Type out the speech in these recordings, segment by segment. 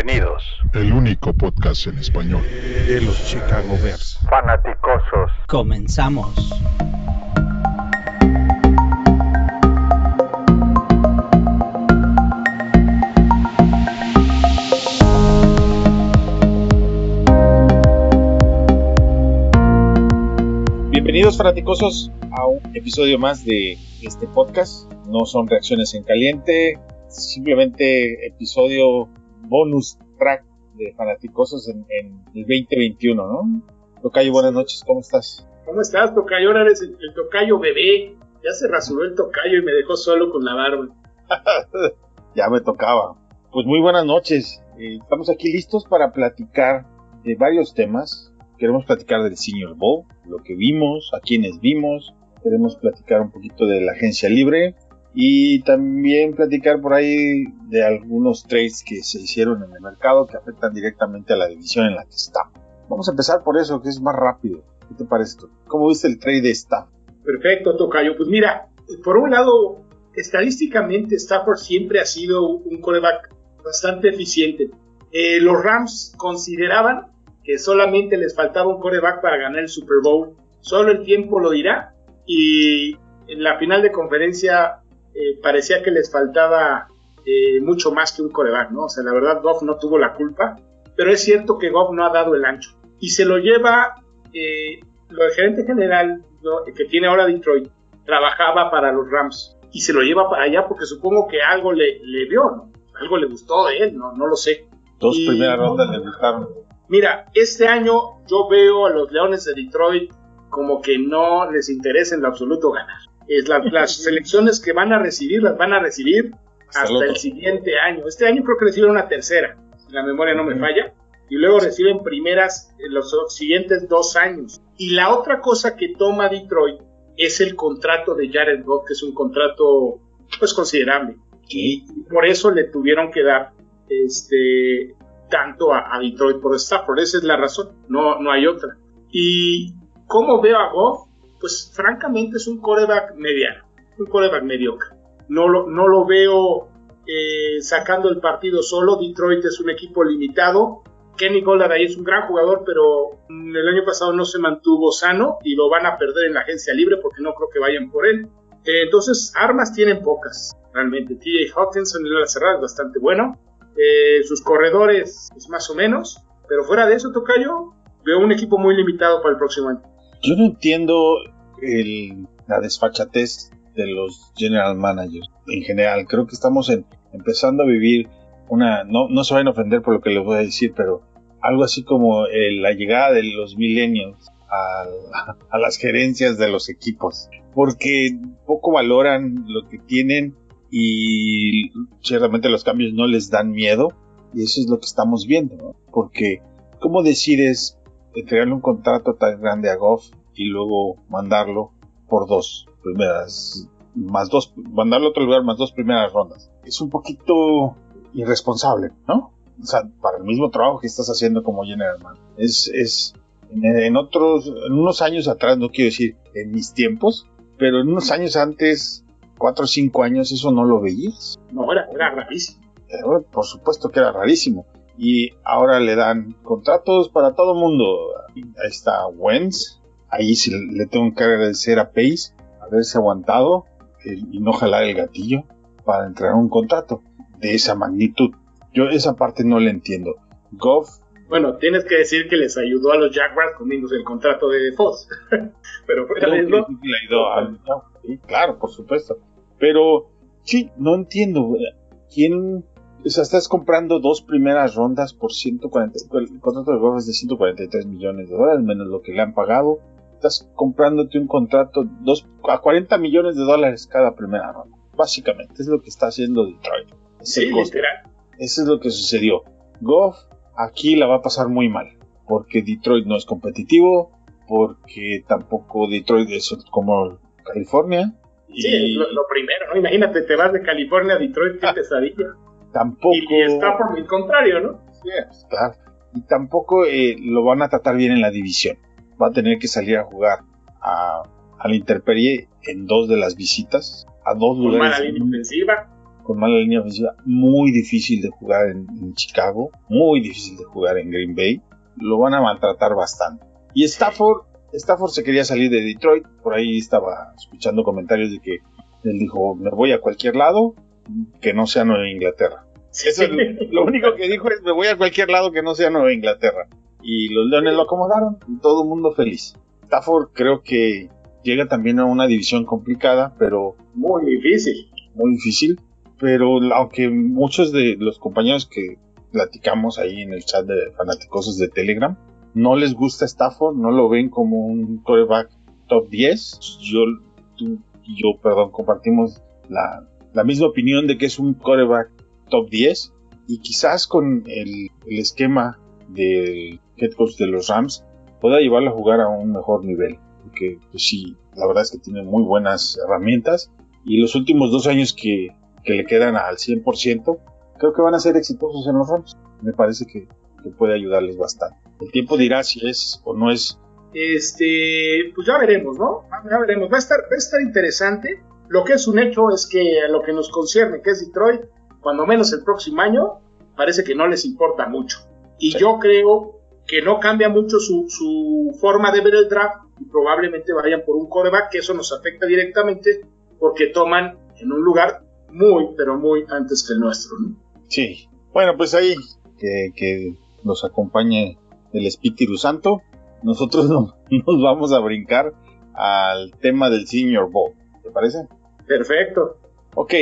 Bienvenidos. El único podcast en español de los Chicago Bears. Fanaticosos. Comenzamos. Bienvenidos fanaticosos a un episodio más de este podcast. No son reacciones en caliente, simplemente episodio bonus track de fanaticosos en, en el 2021, ¿no? Tocayo, buenas noches, ¿cómo estás? ¿Cómo estás, Tocayo? Ahora eres el, el Tocayo bebé. Ya se rasuró el Tocayo y me dejó solo con la barba. ya me tocaba. Pues muy buenas noches. Eh, estamos aquí listos para platicar de varios temas. Queremos platicar del Senior Bowl, lo que vimos, a quienes vimos. Queremos platicar un poquito de la agencia libre y también platicar por ahí de algunos trades que se hicieron en el mercado que afectan directamente a la división en la que estamos. Vamos a empezar por eso, que es más rápido. ¿Qué te parece tú? ¿Cómo viste el trade de Staff? Perfecto, Tocayo. Pues mira, por un lado, estadísticamente Stafford siempre ha sido un coreback bastante eficiente. Eh, los Rams consideraban que solamente les faltaba un coreback para ganar el Super Bowl. Solo el tiempo lo dirá. Y en la final de conferencia eh, parecía que les faltaba eh, mucho más que un coreback, ¿no? O sea, la verdad, Goff no tuvo la culpa. Pero es cierto que Goff no ha dado el ancho. Y se lo lleva, eh, lo del gerente general ¿no? que tiene ahora Detroit, trabajaba para los Rams. Y se lo lleva para allá porque supongo que algo le, le vio, ¿no? Algo le gustó de él, no, no lo sé. Dos Y- primeras rondas le gustaron. Mira, este año yo veo a los Leones de Detroit como que no les interesa en lo absoluto ganar. Es la- las selecciones que van a recibir las van a recibir Hasta hasta el siguiente año. Este año creo que reciben una tercera, si la memoria no me falla, y luego reciben primeras en los siguientes dos años. Y la otra cosa que toma Detroit es el contrato de Jared Goff, que es un contrato pues considerable. Y por eso le tuvieron que dar este tanto a, a Detroit por Stafford. Esa es la razón, no, no hay otra. Y cómo veo a Goff, pues francamente es un coreback mediano, un coreback mediocre. No lo, veo eh, sacando el partido solo. Detroit es un equipo limitado. Kenny Golladay es un gran jugador, pero el año pasado no se mantuvo sano y lo van a perder en la agencia libre porque no creo que vayan por él. Eh, entonces, armas tienen pocas, realmente. TJ Hawkinson en la cerrada es bastante bueno. Eh, sus corredores, pues más o menos. Pero fuera de eso, Tocayo, veo un equipo muy limitado para el próximo año. Yo no entiendo la desfachatez de los general managers en general. Creo que estamos empezando a vivir una. No, se vayan a ofender por lo que les voy a decir, pero algo así como eh, la llegada de los millennials a, las gerencias de los equipos. Porque poco valoran lo que tienen y ciertamente los cambios no les dan miedo. Y eso es lo que estamos viendo. Porque, ¿cómo decides entregarle un contrato tan grande a Goff y luego mandarlo por dos primeras, más dos, mandarlo a otro lugar más dos primeras rondas? Es un poquito irresponsable, ¿no? O sea, para el mismo trabajo que estás haciendo como general man. Es, es, en, en otros, en unos años atrás, no quiero decir en mis tiempos, pero en unos años antes, cuatro o cinco años, eso no lo veías. No, era, era rarísimo. Eh, por supuesto que era rarísimo. Y ahora le dan contratos para todo el mundo. Ahí está Wentz. Ahí sí le tengo que agradecer a Pace haberse aguantado y no jalar el gatillo para entregar un contrato de esa magnitud. Yo esa parte no la entiendo. Goff, Bueno, tienes que decir que les ayudó a los Jaguars comiéndose el contrato de Foss. Pero fuera de eso, sí, claro, por supuesto. Pero sí, no entiendo. ¿Quién o sea, estás comprando dos primeras rondas por 140. El contrato de Goff es de 143 millones de dólares, menos lo que le han pagado. Estás comprándote un contrato dos, a 40 millones de dólares cada primera ronda. Básicamente, es lo que está haciendo Detroit. Es sí, literal. Eso es lo que sucedió. Goff aquí la va a pasar muy mal. Porque Detroit no es competitivo. Porque tampoco Detroit es como California. Sí, y lo, lo primero, ¿no? Imagínate, te vas de California a Detroit, qué pesadilla. Tampoco. Y, está por el contrario, ¿no? Sí, pues, claro. Y tampoco eh, lo van a tratar bien en la división. Va a tener que salir a jugar a, a la Interperie en dos de las visitas. A dos Con mala lugares. línea ofensiva. con mala línea ofensiva, muy difícil de jugar en, Chicago, muy difícil de jugar en Green Bay. Lo van a maltratar bastante. Y Stafford, Stafford se quería salir de Detroit, por ahí estaba escuchando comentarios de que él dijo, me voy a cualquier lado que no sea Nueva Inglaterra. Eso lo único que dijo es, me voy a cualquier lado que no sea Nueva Inglaterra. Y los Leones lo acomodaron y todo el mundo feliz. Stafford creo que llega también a una división complicada, pero... Muy difícil. Muy difícil. Pero aunque muchos de los compañeros que platicamos ahí en el chat de fanáticos de Telegram, no les gusta Stafford, no lo ven como un coreback top 10. Yo, tú y yo, perdón, compartimos la, la misma opinión de que es un coreback top 10 y quizás con el, esquema del head coach de los Rams pueda llevarlo a jugar a un mejor nivel. Porque pues sí, la verdad es que tiene muy buenas herramientas y los últimos dos años que, que le quedan al 100%, creo que van a ser exitosos en los Rams. Me parece que, que, puede ayudarles bastante. El tiempo dirá si es o no es. Este, pues ya veremos, ¿no? Ya veremos. Va a estar, va a estar interesante. Lo que es un hecho es que a lo que nos concierne, que es Detroit, cuando menos el próximo año, parece que no les importa mucho. Y yo creo que no cambia mucho su, su, forma de ver el draft y probablemente vayan por un coreback, que eso nos afecta directamente porque toman en un lugar muy, pero muy antes que el nuestro. ¿no? Sí, bueno, pues ahí que, que nos acompañe el Espíritu Santo, nosotros no, nos vamos a brincar al tema del Senior Bowl, ¿te parece? Perfecto. Ok,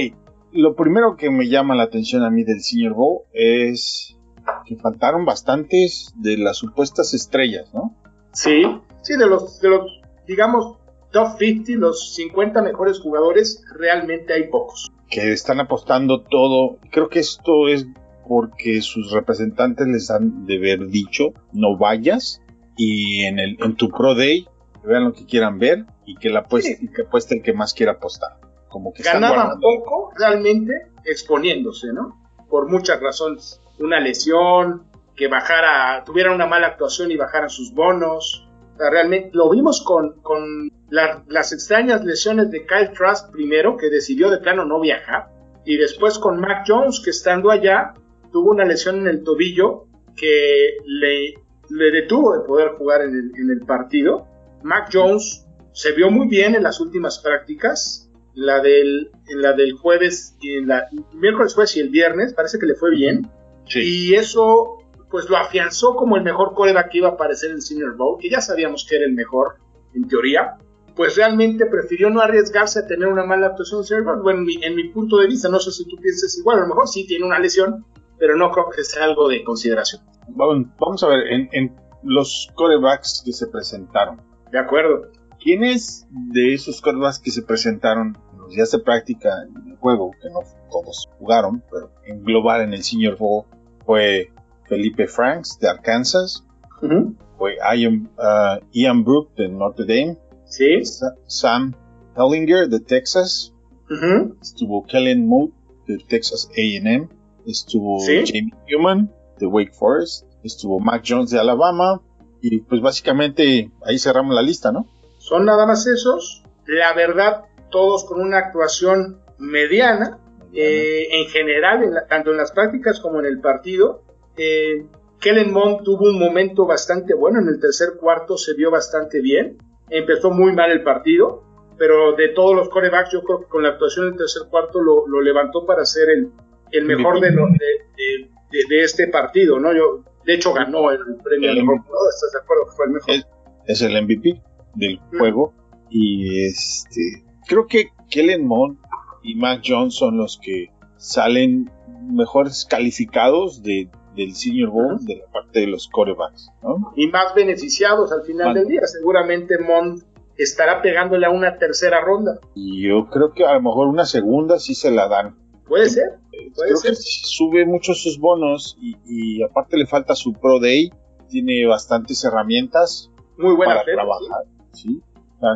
lo primero que me llama la atención a mí del Senior Bowl es que faltaron bastantes de las supuestas estrellas, ¿no? Sí, sí, de los, de los, digamos, top 50, los 50 mejores jugadores, realmente hay pocos. Que están apostando todo. Creo que esto es porque sus representantes les han de haber dicho, no vayas y en, el, en tu Pro Day vean lo que quieran ver y que, la apueste, y que apueste el que más quiera apostar. Como que Ganaban poco realmente exponiéndose, ¿no? Por muchas razones una lesión, que bajara, tuviera una mala actuación y bajaran sus bonos. realmente lo vimos con, con las extrañas lesiones de Kyle Trask primero, que decidió de plano no viajar, y después con Mac Jones, que estando allá tuvo una lesión en el tobillo que le, le detuvo de poder jugar en el, en el partido. Mac Jones se vio muy bien en las últimas prácticas, la del, en la del jueves y en la miércoles, jueves y el viernes, parece que le fue bien. Y eso pues lo afianzó como el mejor coreback que iba a aparecer en el Senior Bowl, que ya sabíamos que era el mejor, en teoría. Pues realmente prefirió no arriesgarse a tener una mala actuación en el Senior Bowl. Bueno, en mi, punto de vista, no sé si tú piensas igual, a lo mejor sí tiene una lesión, pero no creo que sea algo de consideración. Vamos a ver, en, los corebacks que se presentaron. De acuerdo. ¿Quiénes de esos corebacks que se presentaron en los días de práctica en el juego, que no todos jugaron, pero en global en el Senior Bowl, fue Felipe Franks de Arkansas, fue Ian, uh, Ian Brook de Notre Dame, ¿Sí? Sam Hellinger de Texas, estuvo Kellen Moot de Texas AM, estuvo Jamie Newman de Wake Forest, estuvo Mac Jones de Alabama, y pues básicamente ahí cerramos la lista, ¿no? Son nada más esos, la verdad, todos con una actuación mediana, eh, en general, tanto en las prácticas como en el partido. Eh, Kellen Mond tuvo un momento bastante bueno, en el tercer cuarto se vio bastante bien, empezó muy mal el partido, pero de todos los corebacks yo creo que con la actuación en el tercer cuarto lo, levantó para ser el, el mejor de, de, de, este partido, ¿no? Yo, de hecho ganó el premio el mejor ¿estás de acuerdo que fue el mejor? Es, el MVP del juego y este creo que Kellen Mond y Mac Jones son los que salen mejores calificados de, del Senior Bowl de la parte de los corebacks. Y más beneficiados al final del día. Seguramente Mond estará pegándole a una tercera ronda. Y yo creo que a lo mejor una segunda sí se la dan. Puede ser. creo que sube mucho sus bonos y, aparte le falta su Pro Day. Tiene bastantes herramientas Muy buena para trabajar.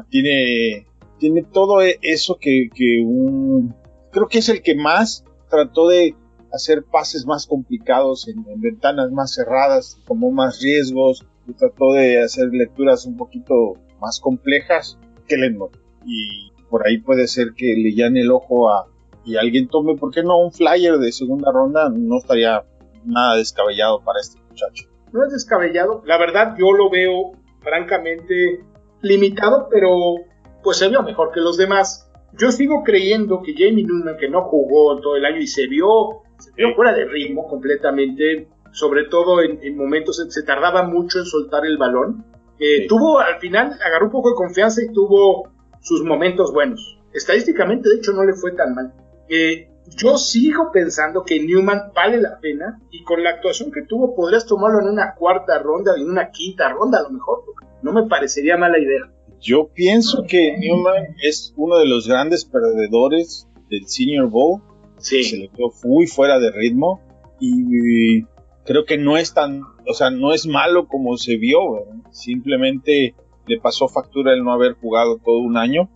tiene tiene todo e-, eso que, un... Creo que es el que más trató de hacer pases más complicados en, ventanas más cerradas, como más riesgos, y trató de hacer lecturas un poquito más complejas que Lenmore. Y por ahí puede ser que le llane el ojo a, y alguien tome, ¿por qué no un flyer de segunda ronda? No estaría nada descabellado para este muchacho. No es descabellado, la verdad yo lo veo francamente limitado, pero pues se vio mejor que los demás. Yo sigo creyendo que Jamie Newman, que no jugó todo el año y se vio, se vio fuera de ritmo completamente, sobre todo en, momentos en se tardaba mucho en soltar el balón. Eh, tuvo al final, agarró un poco de confianza y tuvo sus momentos buenos. Estadísticamente, de hecho, no le fue tan mal. Eh, yo sigo pensando que Newman vale la pena y con la actuación que tuvo podrías tomarlo en una cuarta ronda, en una quinta ronda a lo mejor. No me parecería mala idea. Yo pienso que Newman es uno de los grandes perdedores del Senior Bowl. Sí. Se le quedó muy fuera de ritmo y creo que no es tan, o sea, no es malo como se vio. Simplemente le pasó factura el no haber jugado todo un año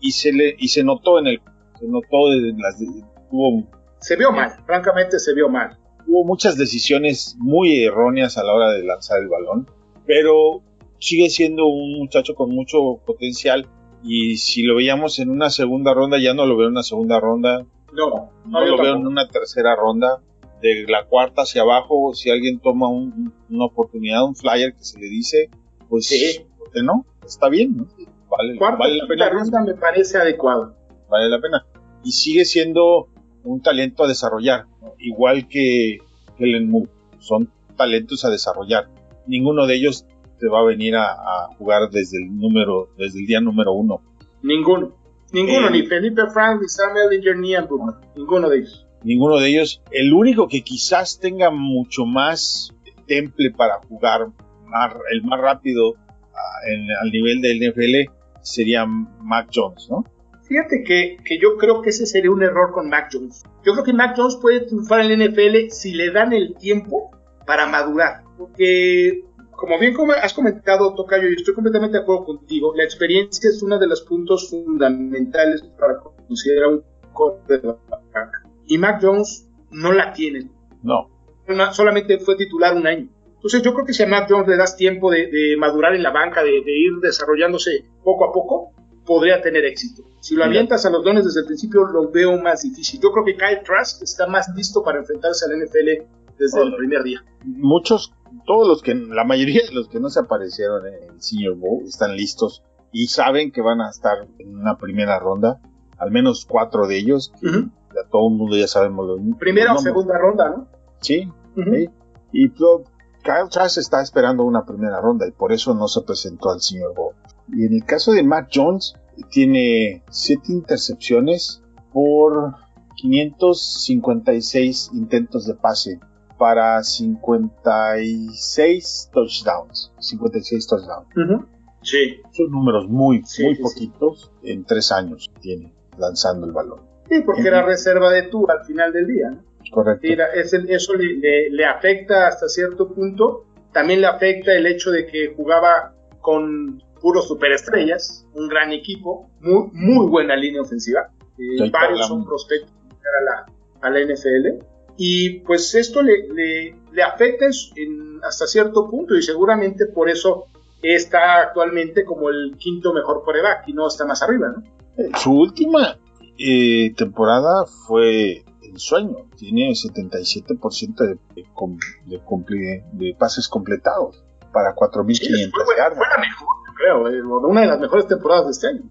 y, se le y se notó en el se notó de las tuvo se vio mal, francamente se vio mal. Hubo muchas decisiones muy erróneas a la hora de lanzar el balón, pero sigue siendo un muchacho con mucho potencial y si lo veíamos en una segunda ronda, ya no lo veo en una segunda ronda. No, no, lo veo en una tercera ronda. De la cuarta hacia abajo, si alguien toma una oportunidad, un flyer que se le dice, pues sí. no? Está bien, ¿no? Vale, vale la pena. ronda me parece adecuado. Vale la pena. Y sigue siendo un talento a desarrollar, igual que Helen Moore. Son talentos a desarrollar. Ninguno de ellos te va a venir a, jugar desde el número, desde el día número uno. Ninguno. Ninguno, ni Felipe Frank, ni Sam Ellinger, ni Ninguno de ellos. Ninguno de ellos. El único que quizás tenga mucho más temple para jugar, el más rápido ah, al nivel del NFL, sería Mac Jones, ¿no? Fíjate que, que, yo creo que ese sería un error con Mac Jones. Yo creo que Mac Jones puede triunfar en el NFL si le dan el tiempo para madurar. Porque como bien has comentado, Tocayo, y estoy completamente de acuerdo contigo, la experiencia es uno de los puntos fundamentales para considerar un quarterback. Y Mac Jones no la tiene. No. solamente fue titular un año. Entonces yo creo que si a Mac Jones le das tiempo de, madurar en la banca, de, ir desarrollándose poco a poco, podría tener éxito. Si lo avientas a los dones desde el principio, lo veo más difícil. Yo creo que Kyle Trask está más listo para enfrentarse al NFL desde el primer día. Muchos todos los que, la mayoría de los que no se aparecieron en el Senior Bowl están listos y saben que van a estar en una primera ronda, al menos cuatro de ellos, ya todo el mundo ya sabemos los Primera o segunda ronda, ¿no? Sí, y Kyle Trask está esperando una primera ronda y por eso no se presentó al Senior Bowl. Y en el caso de Matt Jones, tiene siete intercepciones por 556 intentos de pase para 56 touchdowns. 56 touchdowns. Sí. Son números muy, muy poquitos en tres años tiene lanzando el balón. Sí, porque era reserva de tú al final del día. Correcto. eso le, afecta hasta cierto punto. También le afecta el hecho de que jugaba con puros superestrellas, un gran equipo, muy, muy buena línea ofensiva. Eh, varios son prospectos a la, a la NFL y pues esto le, le, afecta hasta cierto punto y seguramente por eso está actualmente como el quinto mejor coreback y no está más arriba, ¿no? Su última eh, temporada fue el sueño, tiene 77% de, de, de, pases completados para 4.500 sí, fue, yardas. Fue la mejor, creo, eh, una de las mejores temporadas de este año.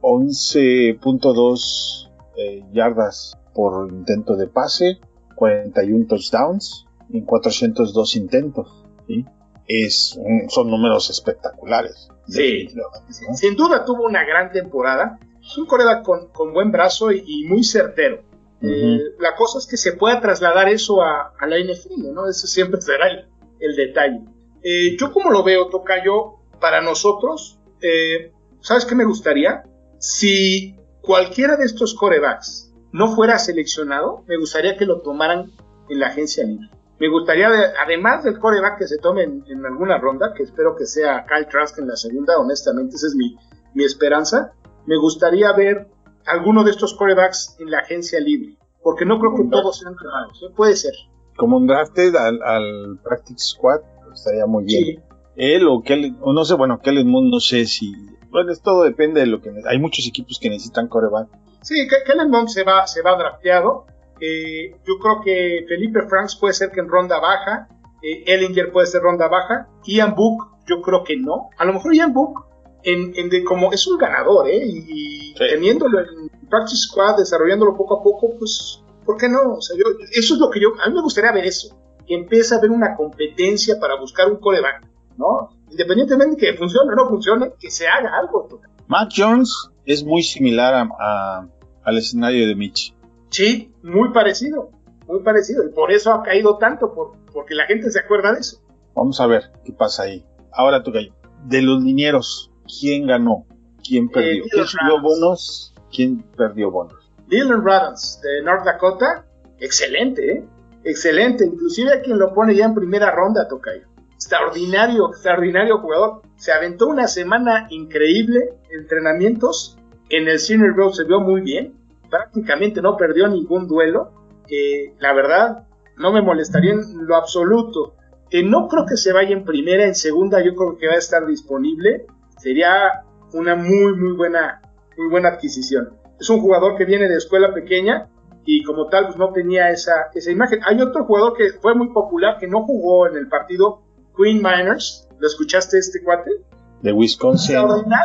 11.2 eh, yardas por intento de pase, 41 touchdowns en 402 intentos. Es son números espectaculares. Sí, sin duda tuvo una gran temporada. Es un coreback con, buen brazo y, muy certero. Eh, la cosa es que se pueda trasladar eso a, la NFL, ¿no? Ese siempre será el, detalle. Eh, yo como lo veo, Tocayo, para nosotros, eh, ¿sabes qué me gustaría? Si cualquiera de estos corebacks no fuera seleccionado, me gustaría que lo tomaran en la agencia libre. Me gustaría, además del coreback que se tome en, alguna ronda, que espero que sea Kyle Trask en la segunda, honestamente, esa es mi, mi esperanza, me gustaría ver alguno de estos corebacks en la agencia libre, porque no creo que todos sean quemados, ¿eh? puede ser. Como un drafted al, al Practice Squad, estaría muy bien. Él o Kelly, o no sé, bueno, Kelly Moon, no sé si. Bueno, todo depende de lo que. Hay muchos equipos que necesitan coreback Sí, Kellen Mond se va, se va drafteado. Eh, yo creo que Felipe Franks puede ser que en ronda baja. Eh, Ellinger puede ser ronda baja. Ian Book, yo creo que no. A lo mejor Ian Book, en, como es un ganador, ¿eh? Y, teniéndolo en Practice Squad, desarrollándolo poco a poco, pues, ¿por qué no? O sea, yo, eso es lo que yo, a mí me gustaría ver eso. Que empiece a haber una competencia para buscar un coreback, ¿no? Independientemente de que funcione o no funcione, que se haga algo. Matt Jones es muy similar a, al escenario de Mitch. Sí, muy parecido, muy parecido. Y por eso ha caído tanto, por, porque la gente se acuerda de eso. Vamos a ver qué pasa ahí. Ahora tú, de los linieros, ¿quién ganó? ¿Quién perdió? Eh, ¿Quién subió bonos? ¿Quién perdió bonos? Dylan Radans de North Dakota, excelente, ¿eh? Excelente. Inclusive a quien lo pone ya en primera ronda, Tocayo. Extraordinario, extraordinario jugador. Se aventó una semana increíble, entrenamientos. En el Senior Bowl se vio muy bien. Prácticamente no perdió ningún duelo. la verdad, no me molestaría en lo absoluto. Que no creo que se vaya en primera, en segunda yo creo que va a estar disponible. Sería una muy, muy buena, muy buena adquisición. Es un jugador que viene de escuela pequeña y como tal pues no tenía esa, esa imagen. Hay otro jugador que fue muy popular que no jugó en el partido, Queen Miners. ¿Lo escuchaste este cuate? De Wisconsin,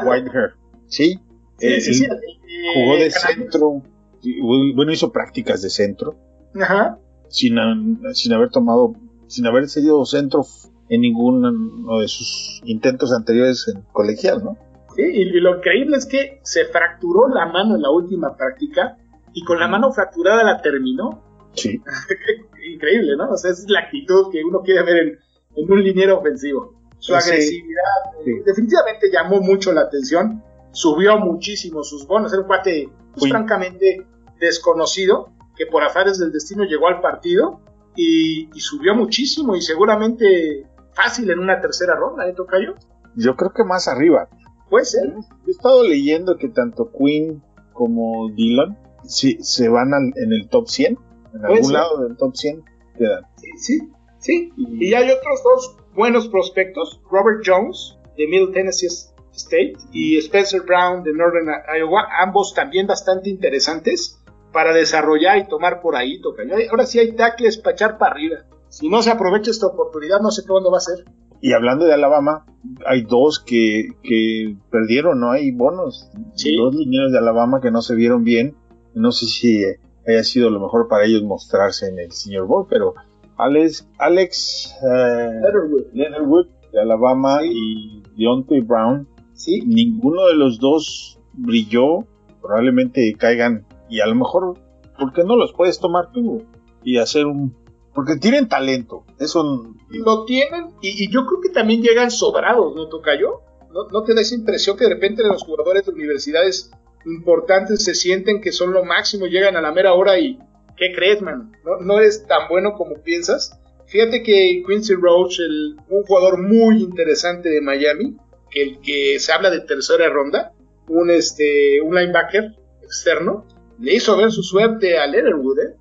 Whitehair. Sí, sí, sí, jugó de centro. Bueno, hizo prácticas de centro. Ajá. Sin, sin haber tomado, sin haber sido centro en ninguno de sus intentos anteriores en colegial, ¿no? Sí, y lo increíble es que se fracturó la mano en la última práctica y con la mano fracturada la terminó. Sí. increíble, ¿no? O sea, esa es la actitud que uno quiere ver en, un liniero ofensivo. Su agresividad eh, definitivamente llamó mucho la atención, subió muchísimo sus bonos, era un cuate pues, francamente desconocido que por azares del destino llegó al partido y, subió muchísimo y seguramente fácil en una tercera ronda, ¿eh, Tocayo? Yo creo que más arriba. Puede ser. He estado leyendo que tanto Queen como Dylan sí, se van en el top 100. En algún lado del top 100 quedan. Sí, sí, Y, hay otros dos buenos prospectos. Robert Jones, de Middle Tennessee State, y Spencer Brown, de Northern Iowa. Ambos también bastante interesantes para desarrollar y tomar por ahí. Toca. Ahora sí hay tackles para echar para arriba. Si no se aprovecha esta oportunidad, no sé cuándo va a ser. Y hablando de Alabama, hay dos que, que perdieron, ¿no? Hay bonos. Dos lineros de Alabama que no se vieron bien. No sé si haya sido lo mejor para ellos mostrarse en el Senior Bowl, pero Alex, Alex eh, Leatherwood. de Alabama y Deontay Brown, ¿Sí? ninguno de los dos brilló. Probablemente caigan y a lo mejor, ¿por qué no los puedes tomar tú y hacer un porque tienen talento. Eso. Lo tienen y, yo creo que también llegan sobrados, ¿no, Tocayo? ¿No, ¿No te da esa impresión que de repente los jugadores de universidades importantes se sienten que son lo máximo, llegan a la mera hora y. ¿Qué crees, man? ¿No, no eres tan bueno como piensas? Fíjate que Quincy Roach, el, un jugador muy interesante de Miami, el que se habla de tercera ronda, un, este, un linebacker externo, le hizo ver su suerte a Leatherwood, ¿eh?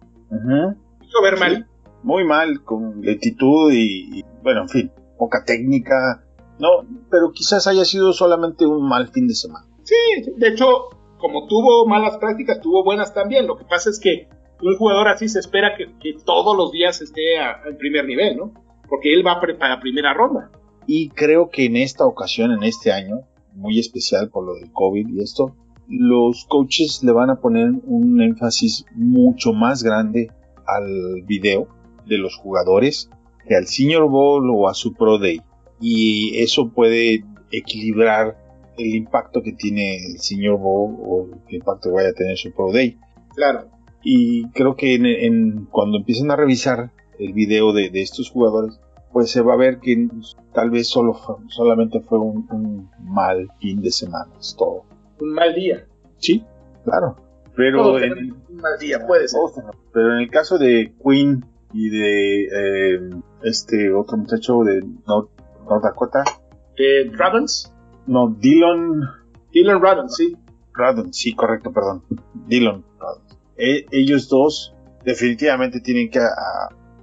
Hizo ver mal muy mal, con lentitud y, bueno, en fin, poca técnica. No, pero quizás haya sido solamente un mal fin de semana. Sí, de hecho, como tuvo malas prácticas, tuvo buenas también. Lo que pasa es que un jugador así se espera que, todos los días esté al primer nivel, ¿no? Porque él va para primera ronda. Y creo que en esta ocasión, en este año, muy especial por lo del COVID y esto, los coaches le van a poner un énfasis mucho más grande al video de los jugadores que al Senior Bowl o a su Pro Day. Y eso puede equilibrar el impacto que tiene el Senior Bowl o el impacto que vaya a tener su Pro Day. Claro. Y creo que en, cuando empiecen a revisar el video de, estos jugadores, pues se va a ver que tal vez solo solamente fue un, mal fin de semana, es todo. Un mal día. Sí, claro. Pero en, un mal día, puede ser. Pero en el caso de Queen y de eh, este otro muchacho de North, Dakota. ¿De Radons? No, Dylan. Dylan Radons, sí. Radons, sí, correcto, perdón. Dylan e, ellos dos definitivamente tienen que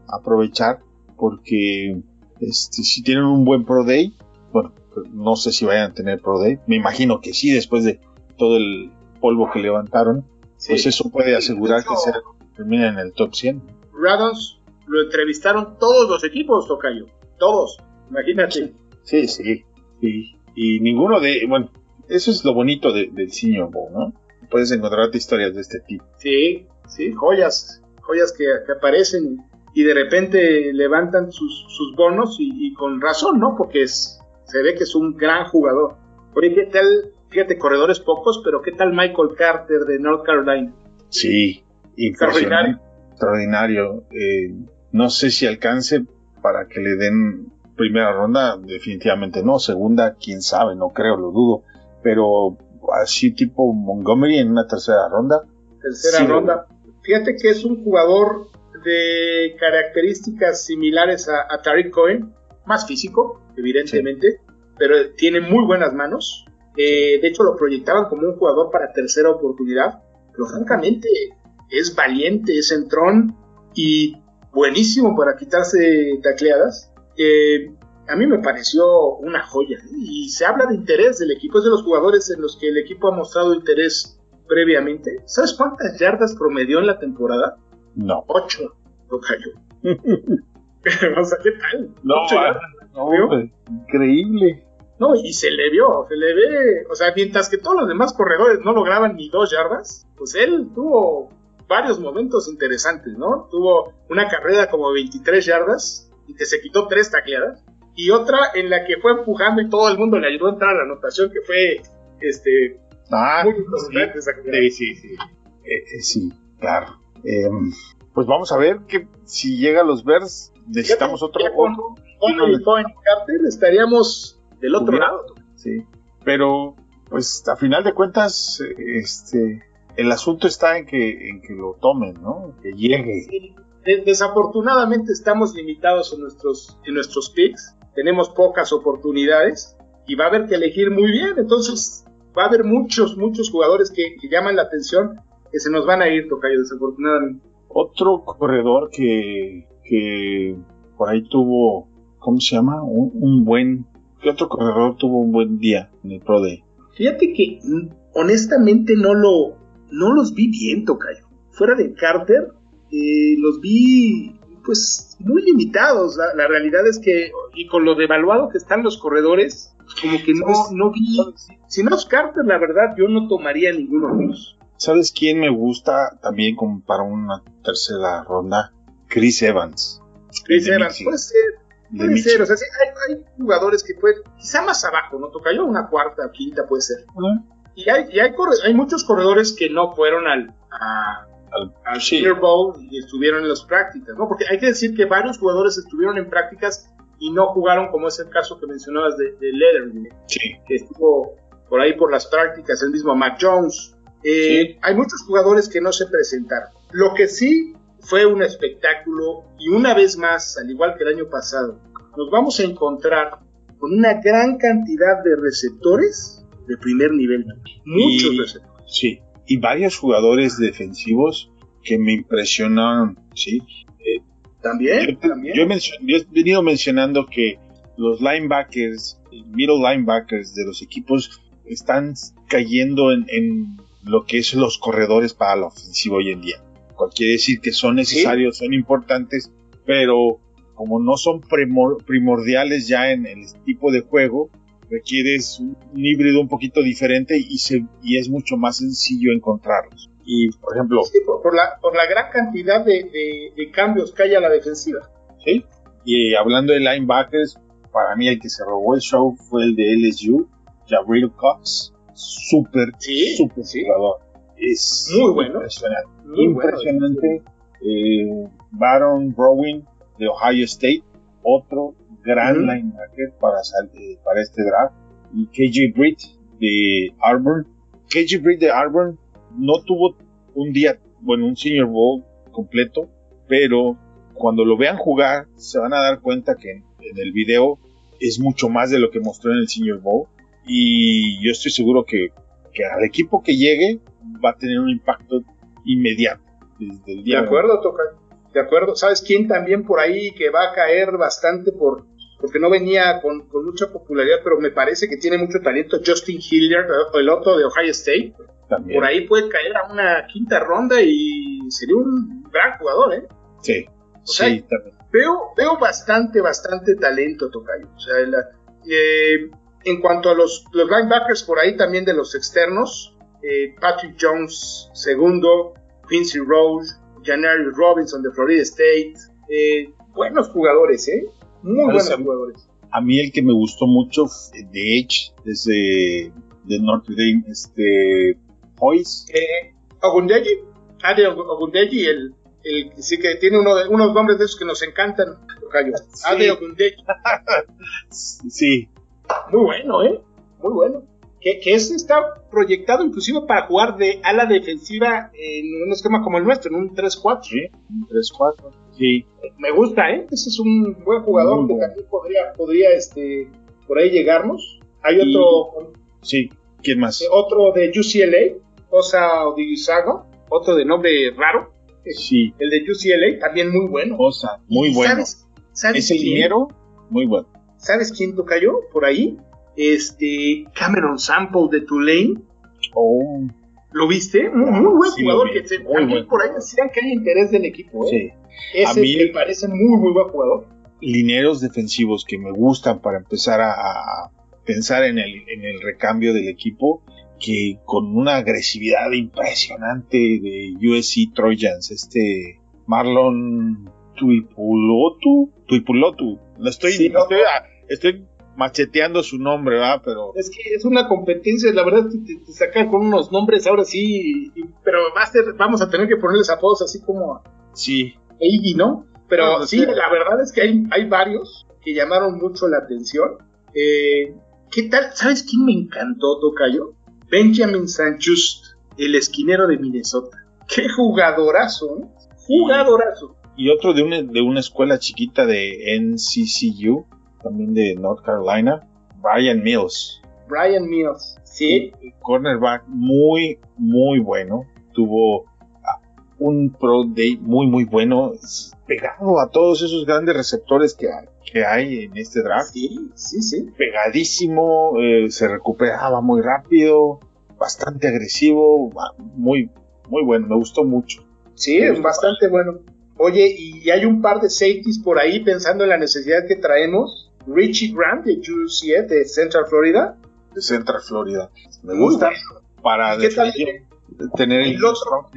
aprovechar porque este, si tienen un buen Pro Day, bueno, no sé si vayan a tener Pro Day, me imagino que sí, después de todo el polvo que levantaron, pues eso puede asegurar que se termine en el top 100. Radons lo entrevistaron todos los equipos, Tocayo. Todos. Imagínate. Sí, sí, sí. Y ninguno de. Bueno, eso es lo bonito del Senior Bowl, ¿no? Puedes encontrarte historias de este tipo. Sí, sí, joyas. Joyas que, aparecen y de repente levantan sus, bonos y, con razón, ¿no? Porque es, se ve que es un gran jugador. Oye, ¿qué tal? Fíjate, corredores pocos, pero ¿qué tal Michael Carter de North Carolina? Sí, impresionante. Extraordinario. Eh, no sé si alcance para que le den primera ronda, definitivamente no. Segunda, quién sabe, no creo, lo dudo. Pero así tipo Montgomery en una tercera ronda. Tercera ronda. Fíjate que es un jugador de características similares a, Tariq Cohen, más físico, evidentemente, pero tiene muy buenas manos. Eh, de hecho, lo proyectaban como un jugador para tercera oportunidad, pero francamente es valiente, es entrón y buenísimo para quitarse tacleadas. a mí me pareció una joya. Y se habla de interés del equipo, es de los jugadores en los que el equipo ha mostrado interés previamente. ¿Sabes cuántas yardas promedió en la temporada? No. Ocho, lo cayó. o sea, ¿qué tal? No, no increíble. No, y se le vio, se le ve, o sea, mientras que todos los demás corredores no lograban ni dos yardas, pues él tuvo varios momentos interesantes, ¿no? Tuvo una carrera como 23 yardas y que se quitó tres tacleadas y otra en la que fue empujando y todo el mundo le ayudó a entrar a la anotación que fue este ah, muy importante sí, sí, sí, eh, eh, sí, claro. Em, pues vamos a ver que si llega a los Bears necesitamos otro con, con, Carter estaríamos del otro lado. Sí, pero pues a final de cuentas este el asunto está en que, en que lo tomen, ¿no? Que llegue. Desafortunadamente estamos limitados en nuestros, en nuestros picks, tenemos pocas oportunidades y va a haber que elegir muy bien, entonces va a haber muchos, muchos jugadores que, llaman la atención que se nos van a ir, Tocayo, desafortunadamente. Otro corredor que, que por ahí tuvo, ¿cómo se llama? Un, buen, ¿qué otro corredor tuvo un buen día en el Pro Day? Fíjate que mm, honestamente no lo, no los vi bien, Tocayo. Fuera de Carter, eh, los vi pues muy limitados. La, realidad es que, y con lo devaluado que están los corredores, como que no, no vi. Si no es Carter, la verdad, yo no tomaría ninguno de ellos. ¿Sabes quién me gusta también como para una tercera ronda? Chris Evans. Chris Evans, puede ser. Puede ser, o sea, sí, hay, jugadores que pueden, quizá más abajo, ¿no? Tocayo una cuarta o quinta puede ser. Y hay, y hay, hay, muchos corredores que no fueron al, al, Senior Bowl y estuvieron en las prácticas, ¿no? Porque hay que decir que varios jugadores estuvieron en prácticas y no jugaron, como es el caso que mencionabas de, de sí. que estuvo por ahí por las prácticas, el mismo Mac Jones. Eh, hay muchos jugadores que no se presentaron. Lo que sí fue un espectáculo y una vez más, al igual que el año pasado, nos vamos a encontrar con una gran cantidad de receptores de primer nivel. Muchos receptores. Sí, y varios jugadores defensivos que me impresionaron, ¿sí? Eh, también, yo, también. Yo, he venido mencionando que los linebackers, middle linebackers de los equipos están cayendo en, lo que es los corredores para la ofensiva hoy en día. Quiere decir que son necesarios, son importantes, pero como no son primordiales ya en el tipo de juego, requieres un híbrido un poquito diferente y, se, y es mucho más sencillo encontrarlos. Y, por ejemplo... Sí, por, la, por la gran cantidad de, cambios que hay a la defensiva. Sí, y hablando de linebackers, para mí el que se robó el show fue el de LSU, Jabril Cox. Súper, sí, súper jugador. Es muy bueno. Impresionante. impresionante. Eh, Baron Browin de Ohio State, otro gran linebacker para, eh, para este draft. Y KJ Britt de Auburn. KJ Britt de Auburn no tuvo un día, bueno, un Senior Bowl completo, pero cuando lo vean jugar se van a dar cuenta que en, el video es mucho más de lo que mostró en el Senior Bowl. Y yo estoy seguro que, que al equipo que llegue va a tener un impacto inmediato desde el día. De acuerdo, Toca. De acuerdo. ¿Sabes quién también por ahí que va a caer bastante por, porque no venía con, mucha popularidad, pero me parece que tiene mucho talento, Justin Hilliard, el otro de Ohio State. También. Por ahí puede caer a una quinta ronda y sería un gran jugador, ¿eh? Sí, O sea, sí, también. Veo, veo bastante, bastante talento, Tocayo. O sea, la- eh, en cuanto a los, los linebackers por ahí también de los externos, eh, Patrick Jones, segundo, Quincy Rose, Janarius Robinson de Florida State, eh, buenos jugadores, ¿eh? Muy ¿Cuál es buenos jugadores. A mí el que me gustó mucho de Edge, desde de Notre Dame, este, Hoyes. Eh, Ogundeji, Ogundeji, el, el sí que tiene uno de, unos nombres de esos que nos encantan, Tocayo. Sí. Ade Ogundeji. Sí, Muy bueno, ¿eh? Muy bueno. Que, que ese está proyectado inclusive para jugar de ala defensiva en un esquema como el nuestro, en un 3-4. sí, un 3-4. Sí, Me gusta, ¿eh? Ese es un buen jugador Muy que bueno. también podría, podría este, por ahí llegarnos. Hay Y- otro, sí. ¿Quién más? eh, otro de UCLA, Osa Odigisago, otro de nombre raro, Sí, el de UCLA, también muy bueno. Cosa, muy ¿Y bueno. ¿Sabes, sabes Ese dinero, muy bueno. ¿Sabes quién tocayó por ahí? Este Cameron Sample de Tulane. Oh, ¿Lo viste? Muy, muy buen Sí, jugador. Que se, Muy también bueno. por ahí decían que hay interés del equipo. ¿eh? sí. Ese A mí- me parece muy, muy buen jugador. Lineros defensivos que me gustan para empezar a, a pensar en el, en el recambio del equipo, que con una agresividad impresionante de USC Trojans, este Marlon Tuipulotu, Tuipulotu, lo estoy, Sí, no. estoy, estoy macheteando su nombre, ¿verdad? Pero Es que es una competencia, la verdad, que te, te sacan con unos nombres ahora sí. y- pero ser- vamos a tener que ponerles apodos así como sí, Iggy, ¿no? Pero No, sí, sí. la verdad es que hay, hay varios que llamaron mucho la atención. Eh, ¿Qué tal? ¿Sabes quién me encantó, Tocayo? Benjamin. Just, el esquinero de Minnesota. ¡Qué jugadorazo! ¿eh? Jugadorazo. y otro de una, de una escuela chiquita de NCCU, también de North Carolina, Brian Mills. Brian Mills. Sí, cornerback muy, muy bueno. Tuvo ah, un pro day muy, muy bueno. Pegado a todos esos grandes receptores que, hay- que hay en este draft. sí, sí, sí. Pegadísimo, eh, se recuperaba muy rápido, bastante agresivo, ah, muy, muy bueno. Me gustó mucho. Sí, bastante bueno. Oye, y hay un par de safeties por ahí pensando en la necesidad que traemos. Richie Grant de UCF de Central Florida. De Central Florida. Me Muy gusta bueno. para ¿Y qué tal tener el, el otro?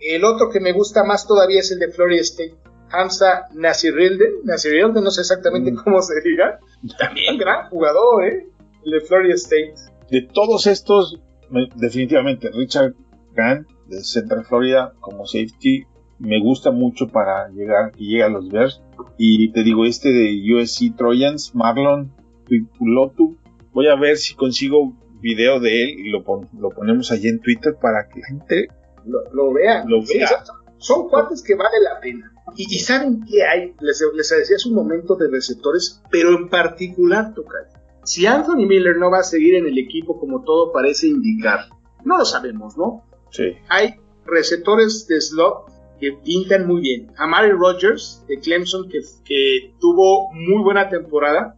El otro que me gusta más todavía es el de Florida State. Hamza Nasirilden. Nasirilden, no sé exactamente Mm. cómo se diga. También gran jugador, ¿eh? El de Florida State. De todos estos, me- definitivamente Richard Grant de Central Florida como safety me gusta mucho para llegar que llegue a los Bears. Y te digo, este de USC Trojans, Marlon Pipulotu, voy a ver si consigo video de él y lo, pon- lo ponemos allí en Twitter para que la gente Lo, lo vean. Lo Sí, vea. son- son cuates que vale la pena. Y, y saben qué hay, les, les decía hace un momento de receptores, pero en particular tocar. Si Anthony Miller no va a seguir en el equipo como todo parece indicar, no lo sabemos, ¿no? sí, Hay receptores de slot que pintan muy bien. Amari Rogers de Clemson, que, que tuvo muy buena temporada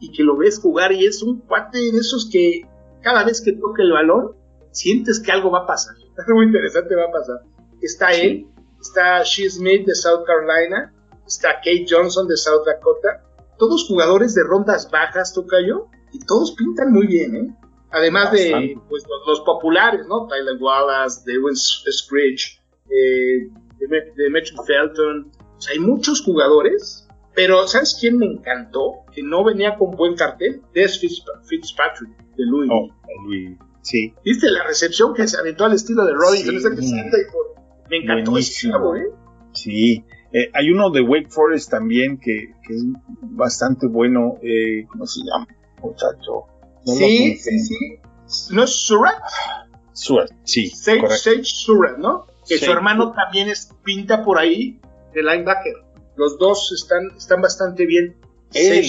y que lo ves jugar y es un cuate de esos que cada vez que toca el balón sientes que algo va a pasar. Algo muy interesante va a pasar. Está Sí. él, está Shea Smith de South Carolina, está Kate Johnson de South Dakota. Todos jugadores de rondas bajas, Tocayo, y todos pintan muy bien, ¿eh? Además de pues, los, los populares, ¿no? Tyler Wallace, Dewey Scridge, eh, Dem- Demetri Felton. O sea, hay muchos jugadores, pero ¿sabes quién me encantó? Que no venía con buen cartel. Des Fitz- Fitzpatrick de Louisville. oh, Luis, sí, ¿Viste la recepción que se aventó al estilo de Robinson? Sí. Esa que salta y por- Me encantó ese chavo, ¿eh? sí. Eh, hay uno de Wake Forest también que, que es bastante bueno. eh, ¿Cómo se llama? Muchacho. No lo sí, sí, sí. ¿No es Surratt? Suert, sí, Sage, correcto. Sage Surratt, ¿no? Que su hermano también es pinta por ahí de linebacker. Los dos están, están bastante bien. Él-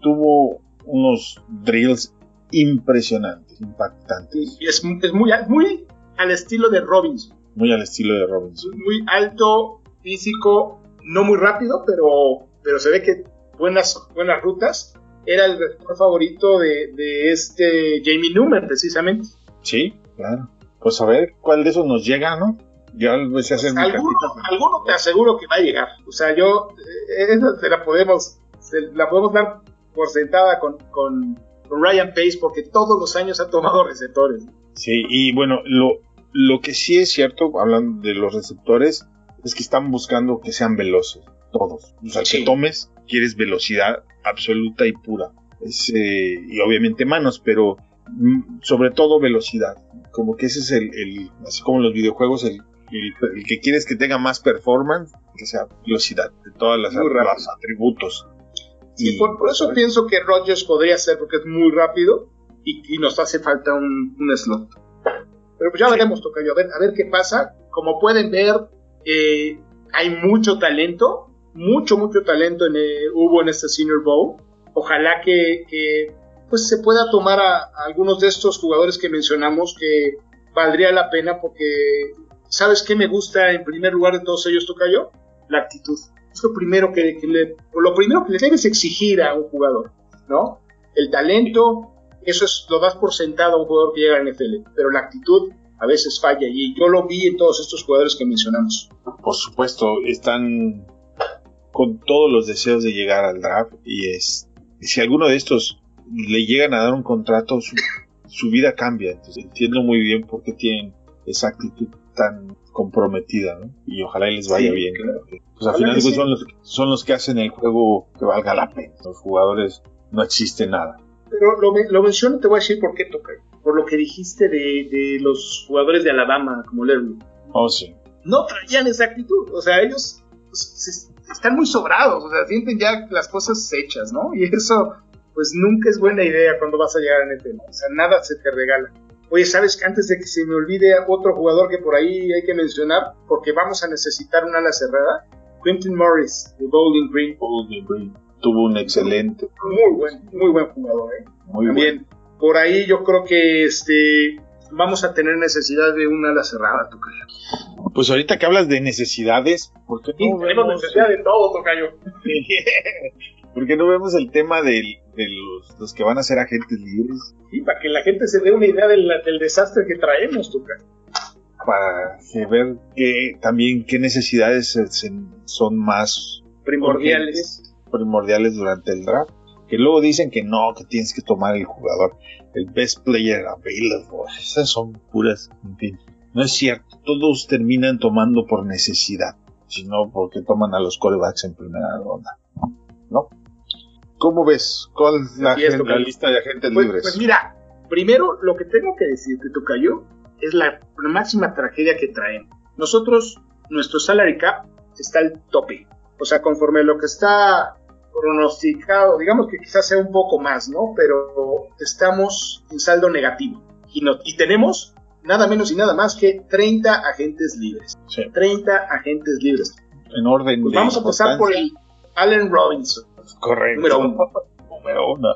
tuvo unos drills impresionantes, impactantes, Y es, es muy, muy al estilo de Robinson. muy al estilo de Robinson. Muy alto, físico, no muy rápido, pero, pero se ve que buenas, buenas rutas. Era el favorito de, de este Jamie Newman, precisamente. Sí, Claro. Pues a ver cuál de esos nos llega, ¿no? Ya pues, se hacer alguno, alguno te aseguro que va a llegar. O sea, yo, eh, esa se la podemos, se la podemos dar por sentada con, con, con Ryan Pace porque todos los años ha tomado receptores. Sí, y bueno, lo, lo que sí es cierto, hablando de los receptores, es que están buscando que sean veloces, todos. O sea, que tomes, quieres velocidad absoluta y pura. Eh, y obviamente manos, pero sobre todo velocidad. Como que ese es el, así como en los videojuegos, el, que quieres que tenga más performance, que sea velocidad de todos los atributos. y, por, eso pienso que Rogers podría ser, porque es muy rápido y, nos hace falta un, slot. Pero pues ya veremos, Tocayo, a ver, a ver qué pasa. Como pueden ver, eh, hay mucho talento, mucho, mucho talento en, eh, hubo en este Senior Bowl. Ojalá que, pues se pueda tomar a, algunos de estos jugadores que mencionamos que valdría la pena porque, ¿sabes qué me gusta en primer lugar de todos ellos, Tocayo? La actitud. Es lo primero que, le, lo primero que le debes exigir a un jugador, ¿no? El talento, eso es, lo das por sentado a un jugador que llega a NFL, pero la actitud a veces falla y yo lo vi en todos estos jugadores que mencionamos. Por supuesto, están con todos los deseos de llegar al draft y es si alguno de estos le llegan a dar un contrato su, vida cambia. Entonces entiendo muy bien por qué tienen esa actitud tan comprometida ¿no? y ojalá les vaya bien. pues al final son, los, son los que hacen el juego que valga la pena. Los jugadores no existe nada. Pero lo, lo menciono te voy a decir por qué toca por lo que dijiste de, de los jugadores de Alabama como Lerner oh sí. No traían esa actitud. O sea ellos pues, están muy sobrados, o sea, sienten ya las cosas hechas, ¿no? Y eso, pues nunca es buena idea cuando vas a llegar a NFL, o sea, nada se te regala. Oye, ¿sabes que antes de que se me olvide otro jugador que por ahí hay que mencionar, porque vamos a necesitar una ala cerrada? Quentin Morris, de Bowling Green. Bowling Green. Tuvo un excelente. Muy buen, muy buen jugador, ¿eh? Muy También, por ahí yo creo que este vamos a tener necesidad de una ala cerrada, Tocayo. Pues ahorita que hablas de necesidades, ¿por qué no tenemos necesidad de todo, Tocayo. ¿Por qué no vemos el tema de los, que van a ser agentes libres? Sí, para que la gente se dé una idea del, desastre que traemos, Tocayo. Para ver que, también qué necesidades son más primordiales. primordiales durante el draft. Que luego dicen que no, que tienes que tomar el jugador el best player available. Esas son puras, en fin. No es cierto, todos terminan tomando por necesidad, sino porque toman a los corebacks en primera ronda. ¿No? ¿Cómo ves? ¿Cuál es la, lista de agentes pues, libres? Pues mira, primero lo que tengo que decirte, Tocayo, es la máxima tragedia que traen. Nosotros, nuestro salary cap está al tope. O sea, conforme lo que está pronosticado, digamos que quizás sea un poco más, ¿no? Pero estamos en saldo negativo y, no, y tenemos nada menos y nada más que 30 agentes libres. 30 agentes libres. En orden. Pues vamos a pasar por el Allen Robinson. Correcto. Número uno. Número uno.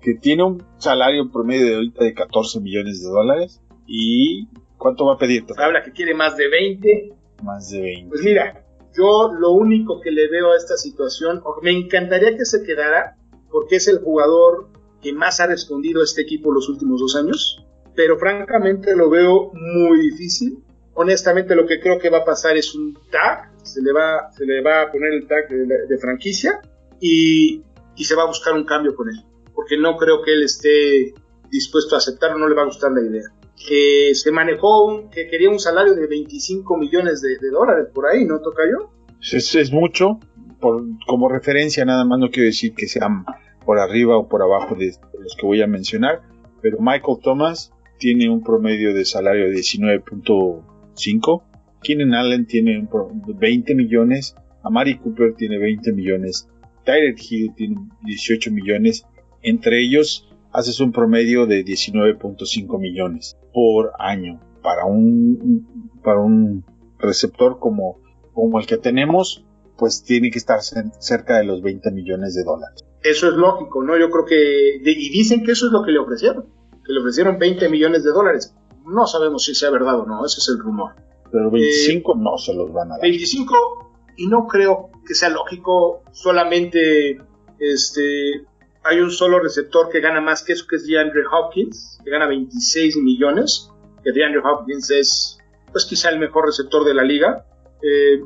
Que tiene un salario promedio de ahorita de 14 millones de dólares. ¿Y cuánto va a pedir? Habla que quiere más de 20. Más de 20. Pues mira, yo lo único que le veo a esta situación, me encantaría que se quedara, porque es el jugador que más ha respondido a este equipo los últimos dos años, pero francamente lo veo muy difícil. Honestamente lo que creo que va a pasar es un tag, se le va, se le va a poner el tag de, franquicia y, y se va a buscar un cambio con él, porque no creo que él esté dispuesto a aceptar no le va a gustar la idea que se manejó, que quería un salario de 25 millones de, dólares por ahí, ¿no, toca yo? Es, es mucho, por, como referencia nada más no quiero decir que sean por arriba o por abajo de, los que voy a mencionar, pero Michael Thomas tiene un promedio de salario de 19.5, Keenan Allen tiene 20 millones, Amari Cooper tiene 20 millones, Tyler Hill tiene 18 millones, entre ellos haces un promedio de 19.5 millones por año para un, para un receptor como, como el que tenemos, pues tiene que estar cerca de los 20 millones de dólares. Eso es lógico, ¿no? Yo creo que, y dicen que eso es lo que le ofrecieron, que le ofrecieron 20 millones de dólares. No sabemos si sea verdad o no, ese es el rumor. Pero 25 eh, no se los van a dar. 25, y no creo que sea lógico solamente este, hay un solo receptor que gana más que eso, que es DeAndre Hopkins, que gana 26 millones. que DeAndre Hopkins es, pues quizá el mejor receptor de la liga. Eh,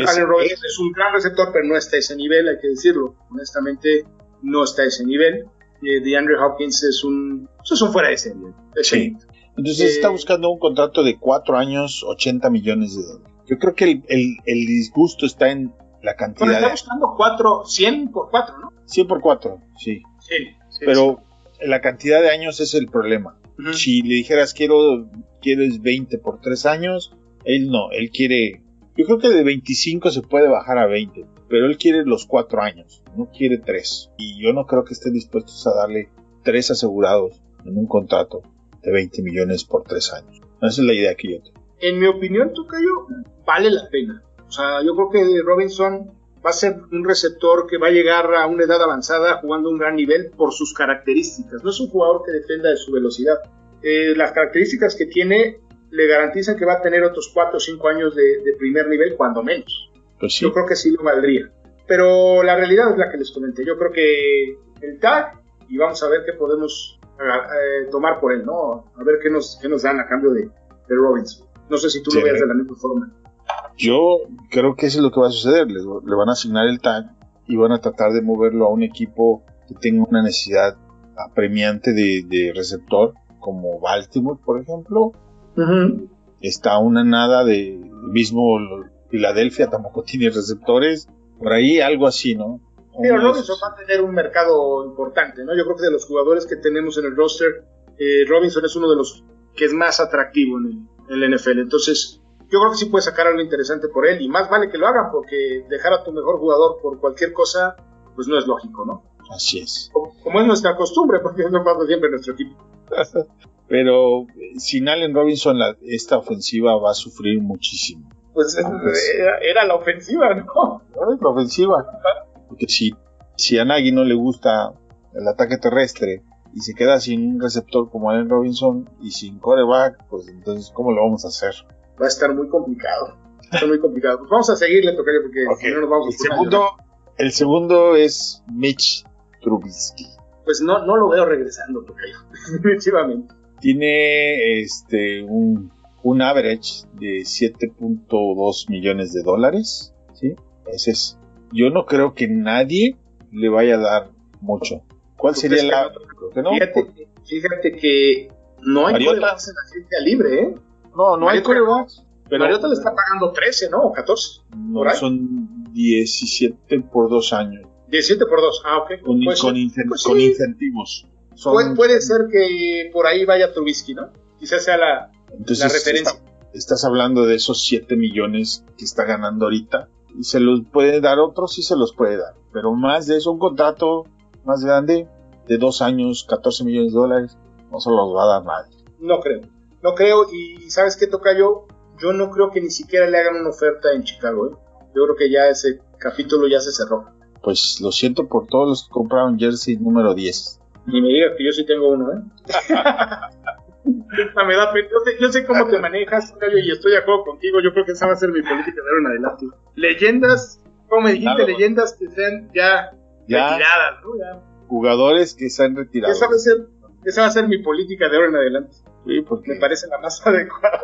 Es- Allen Robinson es un gran receptor, pero no está a ese nivel, hay que decirlo. Honestamente, no está a ese nivel. Eh, DeAndre Hopkins es un, es un fuera de ese nivel. Sí. Entonces Eh, está buscando un contrato de cuatro años, 80 millones de dólares. Yo creo que el, el- el disgusto está en la cantidad está de... buscando 4, 100 por 4, ¿no? 100 por 4, sí. Sí. sí, Pero la cantidad de años es el problema. sí. Ujú. Si le dijeras quiero quieres 20 por 3 años, él no, él quiere... Yo creo que de 25 se puede bajar a 20, pero él quiere los 4 años, no quiere 3. Y yo no creo que estén dispuestos a darle 3 asegurados en un contrato de 20 millones por 3 años. Esa es la idea que yo tengo. En mi opinión, Tocayo, vale la pena. O sea, yo creo que Robinson va a ser un receptor que va a llegar a una edad avanzada jugando a un gran nivel por sus características. No es un jugador que dependa de su velocidad. Eh, las características que tiene le garantizan que va a tener otros 4 o 5 años de, de primer nivel, cuando menos. Pues sí. Yo creo que sí lo valdría. Pero la realidad es la que les comenté. Yo creo que el tag, y vamos a ver qué podemos eh, tomar por él, ¿no? A ver qué nos, qué nos dan a cambio de, de Robinson. No sé si tú Sí. lo veas de la misma forma. Yo creo que eso es lo que va a suceder. Le, le van a asignar el tag y van a tratar de moverlo a un equipo que tenga una necesidad apremiante de, de receptor, como Baltimore, por ejemplo. Está una nada de mismo Filadelfia, tampoco tiene receptores. Por ahí algo así, ¿no? Pero Robinson va a tener un mercado importante, ¿no? Yo creo que de los jugadores que tenemos en el roster, eh, Robinson es uno de los que es más atractivo en el, en el NFL. Entonces, yo creo que sí puede sacar algo interesante por él y más vale que lo hagan porque dejar a tu mejor jugador por cualquier cosa, pues no es lógico, ¿no? Así es. Como, como es nuestra costumbre, porque es lo que siempre nuestro equipo. Pero eh, sin Allen Robinson, la- esta ofensiva va a sufrir muchísimo. Pues Ah, pues. era, era la ofensiva, ¿no? Ay, la ofensiva. Porque si, si a Nagy no le gusta el ataque terrestre y se queda sin un receptor como Allen Robinson y sin coreback, pues entonces, ¿cómo lo vamos a hacer? Va a estar muy complicado. Va a estar muy complicado. Pues vamos a seguirle, Tocayo, porque si no nos vamos a El a segundo, el segundo es Mitch Trubisky. Pues no, no lo veo regresando, Tocayo. Definitivamente. Tiene este un, un average de 7.2 millones de dólares. ¿sí? Ese es. Yo no creo que nadie le vaya a dar mucho. ¿Cuál ¿Tú sería la.? que no, Fíjate, fíjate que no hay Mariota. en la agencia libre, ¿eh? No, no hay corebacks. Pero Mariota le está pagando 13, ¿no? O 14. no, por ahí. son 17 por dos años. 17 por 2. Ah, ok. Con, Pues, con, incen- pues con sí. incentivos. Son- puede, puede ser que por ahí vaya Trubisky, ¿no? Quizás sea la, Entonces, la referencia. está- estás hablando de esos 7 millones que está ganando ahorita. Y se los puede dar otros, sí se los puede dar. Pero más de eso, un contrato más grande de dos años, 14 millones de dólares, no se los va a dar nadie. No creo. No creo. Y ¿sabes qué toca yo? Yo no creo que ni siquiera le hagan una oferta en Chicago, ¿eh? Yo creo que ya ese capítulo ya se cerró. Pues lo siento por todos los que compraron jersey número 10. Ni me digas que yo sí tengo uno, ¿eh? Esta me da pena. Yo sé, yo sé cómo te manejas, y estoy de acuerdo contigo. Yo creo que esa va a ser mi política de ahora en adelante. Leyendas, como me dijiste, Claro. leyendas que sean ya, Ya, retiradas, ¿no? Ya. jugadores que se han retirado. Esa va a ser, esa va a ser mi política de ahora en adelante. Sí, porque- Me parece la más adecuada.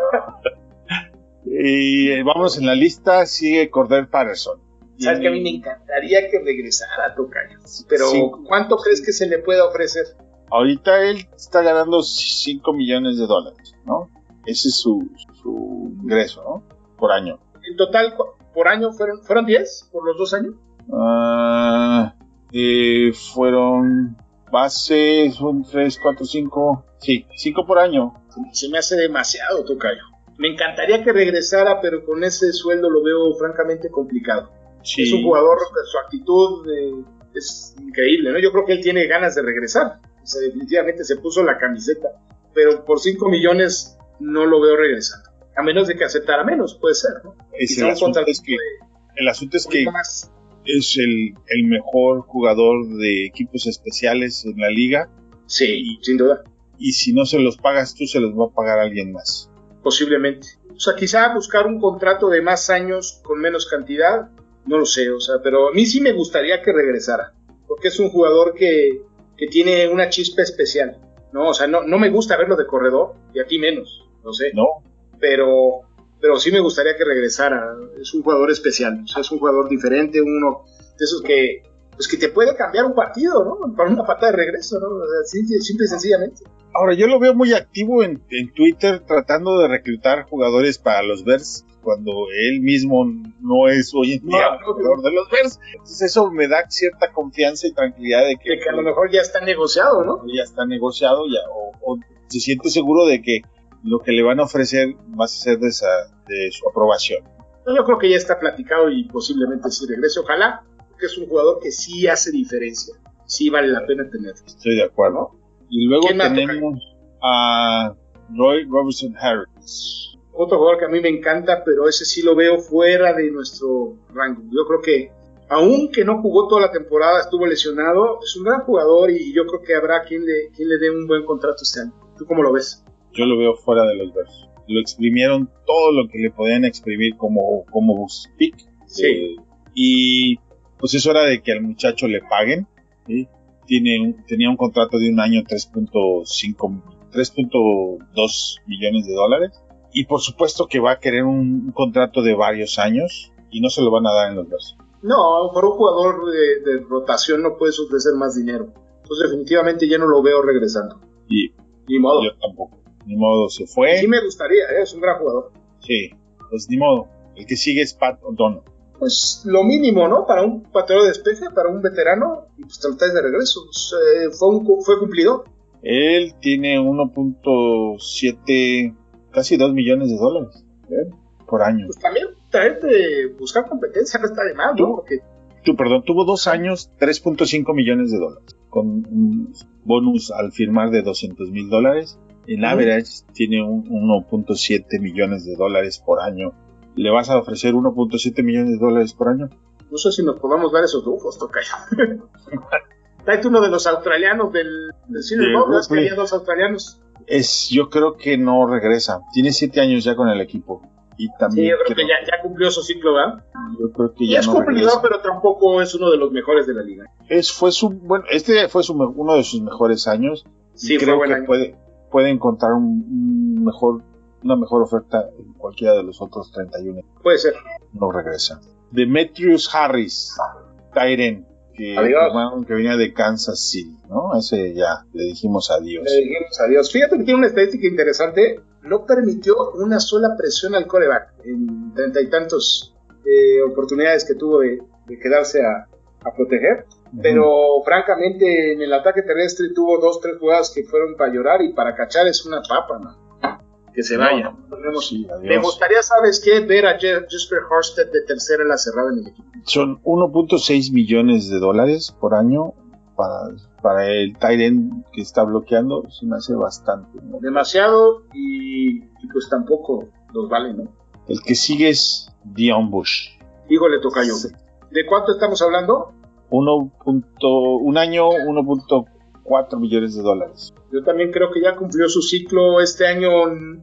Y eh, vamos en la lista, sigue Cordell Patterson. Sabes que a mí me encantaría que regresara Tocayo. Pero, Sí. ¿cuánto crees que se le pueda ofrecer? Ahorita él está ganando 5 millones de dólares, ¿no? Ese es su, su ingreso, ¿no? Por año. En total, por año fueron, ¿fueron 10 por los dos años? Ah, eh, fueron base, son 3, 4, 5, sí, 5 por año. Se me hace demasiado, Tocayo. Me encantaría que regresara, pero con ese sueldo lo veo francamente complicado. Sí. Es un jugador, su actitud eh, es increíble, ¿no? Yo creo que él tiene ganas de regresar. O sea, definitivamente se puso la camiseta, pero por 5 millones no lo veo regresando. A menos de que aceptara menos, puede ser, ¿no? Es Quizá el, un asunto es que, el asunto es un que poquito más. Es el, el mejor jugador de equipos especiales en la liga Sí, sin duda, y si no se los pagas tú, se los va a pagar alguien más. posiblemente. O sea, quizá buscar un contrato de más años con menos cantidad, no lo sé, o sea, pero a mí sí me gustaría que regresara, porque es un jugador que, que tiene una chispa especial, ¿no? O sea, no, no me gusta verlo de corredor, y a ti menos. no sé. No, Pero, pero sí me gustaría que regresara. Es un jugador especial, o sea, es un jugador diferente, uno de esos que, pues que te puede cambiar un partido, ¿no? Para una patada de regreso, ¿no? Simple y sencillamente. Ahora, yo lo veo muy activo en, en Twitter tratando de reclutar jugadores para los Bears cuando él mismo no es hoy en día No, jugador de los Bears. Entonces eso me da cierta confianza y tranquilidad de que, Que, que a lo mejor ya está negociado, ¿no? ya está negociado ya, o, o se siente seguro de que lo que le van a ofrecer va a ser de, esa, de su aprobación. Yo creo que ya está platicado y posiblemente sí regrese. Ojalá, porque es un jugador que sí hace diferencia. Sí vale la pena tenerlo. Estoy de acuerdo. Y luego ¿Quién más, tenemos a Roy Robertson Harris. Otro jugador que a mí me encanta, pero ese sí lo veo fuera de nuestro rango. Yo creo que, aunque no jugó toda la temporada, estuvo lesionado, es un gran jugador y yo creo que habrá quien le, quien le dé un buen contrato este año. ¿Tú cómo lo ves? Yo lo veo fuera de los Bears. Lo exprimieron todo lo que le podían exprimir como, como pick. Sí. Eh, y pues es hora de que al muchacho le paguen. ¿sí? Tiene, un- tenía un contrato de un año 3.5 3.2 millones de dólares. Y por supuesto que va a querer un, un contrato de varios años y no se lo van a dar en los Bears. No, por un jugador de, de rotación no puedes ofrecer más dinero. Entonces definitivamente ya no lo veo regresando. Y Ni modo. yo tampoco. Ni modo, se fue. Sí me gustaría, ¿eh? es un gran jugador. Sí, pues ni modo. El que sigue es Pat O'Donnell. Pues lo mínimo, ¿no? Para un pateador de despeje, para un veterano, y pues te lo traes de regreso. Pues, eh, fue, un, fue cumplido. Él tiene 1.7, casi 2 millones de dólares ¿eh? por año. Pues también traerte, buscar competencia no está de mal, ¿no? ¿Tú? Porque Tú, perdón, tuvo dos años, 3.5 millones de dólares, con un bonus al firmar de 200 mil dólares. En Ujú. average tiene un 1.7 millones de dólares por año. ¿Le vas a ofrecer 1.7 millones de dólares por año? no sé si nos podamos dar esos lujos, Tocayo. Tráete uno de los australianos del, del Senior De que había dos australianos. Es, yo creo que no regresa. Tiene 7 años ya con el equipo. Y Sí, también yo creo creo- que ya, ya cumplió su ciclo, ¿verdad? yo creo que Y ya es no cumplidor, pero tampoco es uno de los mejores de la liga. Es, fue su, bueno, este fue su, uno de sus mejores años. Sí, y fue creo buen que año. puede, puede encontrar un, mejor, una mejor oferta en cualquiera de los otros 31. Puede ser. No regresa. Demetrius Harris, Tyren, que, que venía de Kansas City, ¿no? Ese ya, le dijimos adiós. Le dijimos adiós. Fíjate que tiene una estadística interesante. No permitió una sola presión al coreback en treinta y tantos eh, oportunidades que tuvo de, de quedarse a, a proteger. Pero francamente en el ataque terrestre tuvo dos, tres jugadas que fueron para llorar y para cachar es una papa, ¿no? Que se No, vaya. no. Ponemos- Sí. Me gustaría, ¿sabes qué? Ver a Je- Jesper Horsted de tercera en la cerrada en el equipo. Son 1.6 millones de dólares por año para, para el Tyren que está bloqueando. Se me hace bastante. ¿no? Demasiado y, y pues tampoco los vale, ¿no? El que sigue es Dion Bush. Híjole, tocayo. Sí. ¿De cuánto estamos hablando? 1. un año, 1.4 millones de dólares. Yo también creo que ya cumplió su ciclo. Este año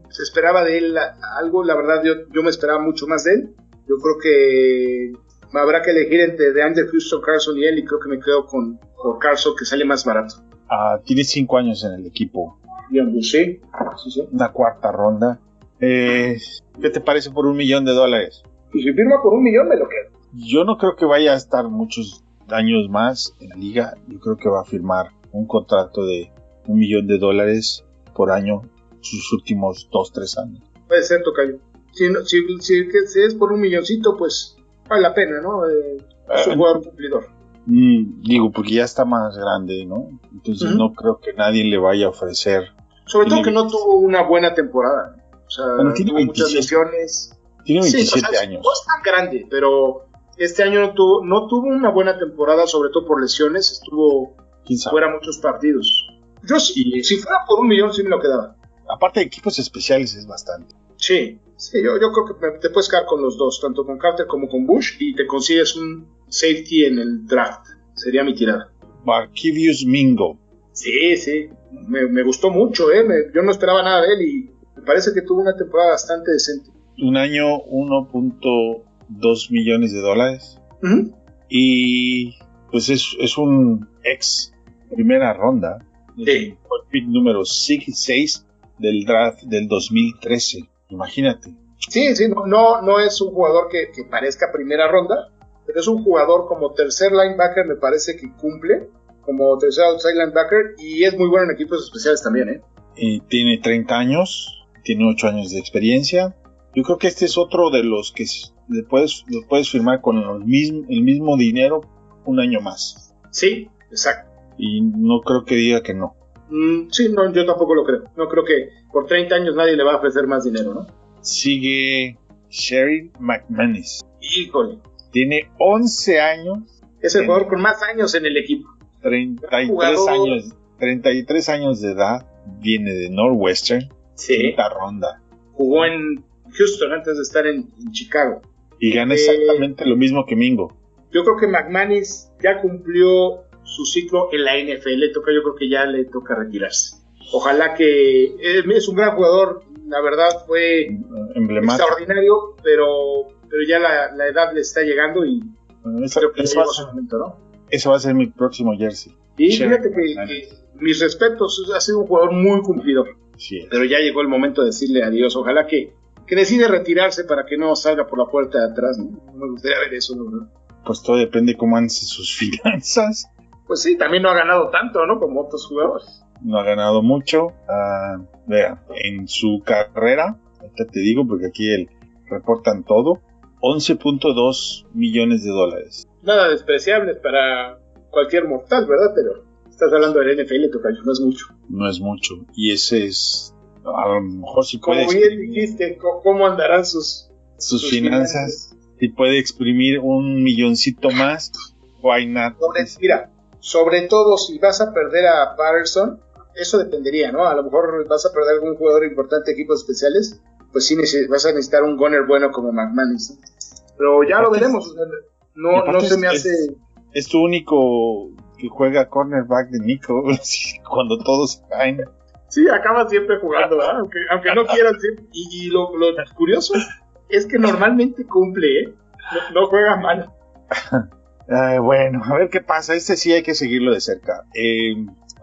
se esperaba de él algo. La verdad, yo, yo me esperaba mucho más de él. Yo creo que habrá que elegir entre de Andrew Houston, Carson y él. Y creo que me quedo con, con Carson, que sale más barato. Ah, tiene 5 años en el equipo. Bien, pues sí. sí, sí. Una cuarta ronda. Eh, ¿Qué te parece por un millón de dólares? Y si firma por un millón, me lo quedo. Yo no creo que vaya a estar muchos años más en la liga. Yo creo que va a firmar un contrato de un millón de dólares por año sus últimos 2-3 años. Puede ser, tocayo. Si, no- si, si- que- si es por un milloncito, pues vale la pena, ¿no? Eh, es un Eh, jugador cumplidor. Mm, digo, porque ya está más grande, ¿no? Entonces no creo que nadie le vaya a ofrecer. Sobre todo que no tuvo una buena temporada. O sea, Bueno, tiene muchas 27. lesiones. Tiene Sí, 27 o sea, años. No es tan grande, pero este año no tuvo, no tuvo una buena temporada, sobre todo por lesiones. Estuvo ¿Quién sabe? fuera muchos partidos. Yo sí, si fuera por un millón, sí me lo quedaba. Aparte de equipos especiales es bastante. Sí, sí yo, yo creo que te puedes quedar con los dos, tanto con Carter como con Bush, y te consigues un safety en el draft. Sería mi tirada. Marquivius Mingo. Sí, sí, me, me gustó mucho, ¿eh? Me- yo no esperaba nada de él y me parece que tuvo una temporada bastante decente. Un año 1.2 millones de dólares. Y pues es, es un ex primera ronda. Sí. Pick número 6 del draft del 2013. Imagínate. Sí, sí, no, no, es un jugador que, parezca primera ronda, pero es un jugador como tercer linebacker, me parece que cumple, como tercer outside linebacker, y es muy bueno en equipos especiales también, ¿eh? Y tiene 30 años, tiene 8 años de experiencia. Yo creo que este es otro de los que le puedes, lo puedes firmar con el mismo, el mismo dinero un año más. Sí, exacto. Y no creo que diga que no. Mm, sí, no, yo tampoco lo creo. No creo que por 30 años nadie le va a ofrecer más dinero, ¿no? Sigue Sherry McManus. Híjole. Tiene 11 años. Es el jugador con más años en el equipo. 33 años, 33 años de edad. Viene de Northwestern. Sí. Quinta ronda. Jugó en Houston antes de estar en, Chicago. Y gana eh, exactamente lo mismo que Mingo. Yo creo que McManus ya cumplió su ciclo en la NFL. Toca, yo creo que ya le toca retirarse. Ojalá que eh, es un gran jugador, la verdad fue extraordinario, pero, pero ya la, edad le está llegando y creo que va, su momento, ¿no? Ese va a ser mi próximo jersey. Y fíjate que, mis respetos, ha sido un jugador muy cumplidor. Pero ya llegó el momento de decirle adiós. Ojalá que, que decide retirarse para que no salga por la puerta de atrás. ¿no? me gustaría ver eso, ¿no? Pues todo depende cómo han sus finanzas. Pues sí, también no ha ganado tanto, ¿no? Como otros jugadores no ha ganado mucho. Uh, vea, en su carrera, ahorita te digo porque aquí el, reportan todo, 11.2 millones de dólares. Nada despreciable para cualquier mortal, ¿verdad? Pero estás hablando del NFL, Tocayo, no es mucho. No es mucho. Y ese es, a lo mejor si puede... Como bien dijiste, ¿cómo andarán sus, sus, finanzas? Si puede exprimir un milloncito más, why not? mira, sobre todo si vas a perder a Patterson, eso dependería, ¿no? A lo mejor vas a perder algún jugador importante de equipos especiales, pues sí vas a necesitar un gunner bueno como McManus. Pero ya lo veremos. No, no se me hace. Es, tu único que juega cornerback de Nico cuando todos caen. Sí, acaba siempre jugando, ¿verdad? aunque, aunque no quieran Y, lo, curioso es que normalmente cumple, ¿eh? No, juega mal. bueno, a ver qué pasa. Este sí hay que seguirlo de cerca. Eh,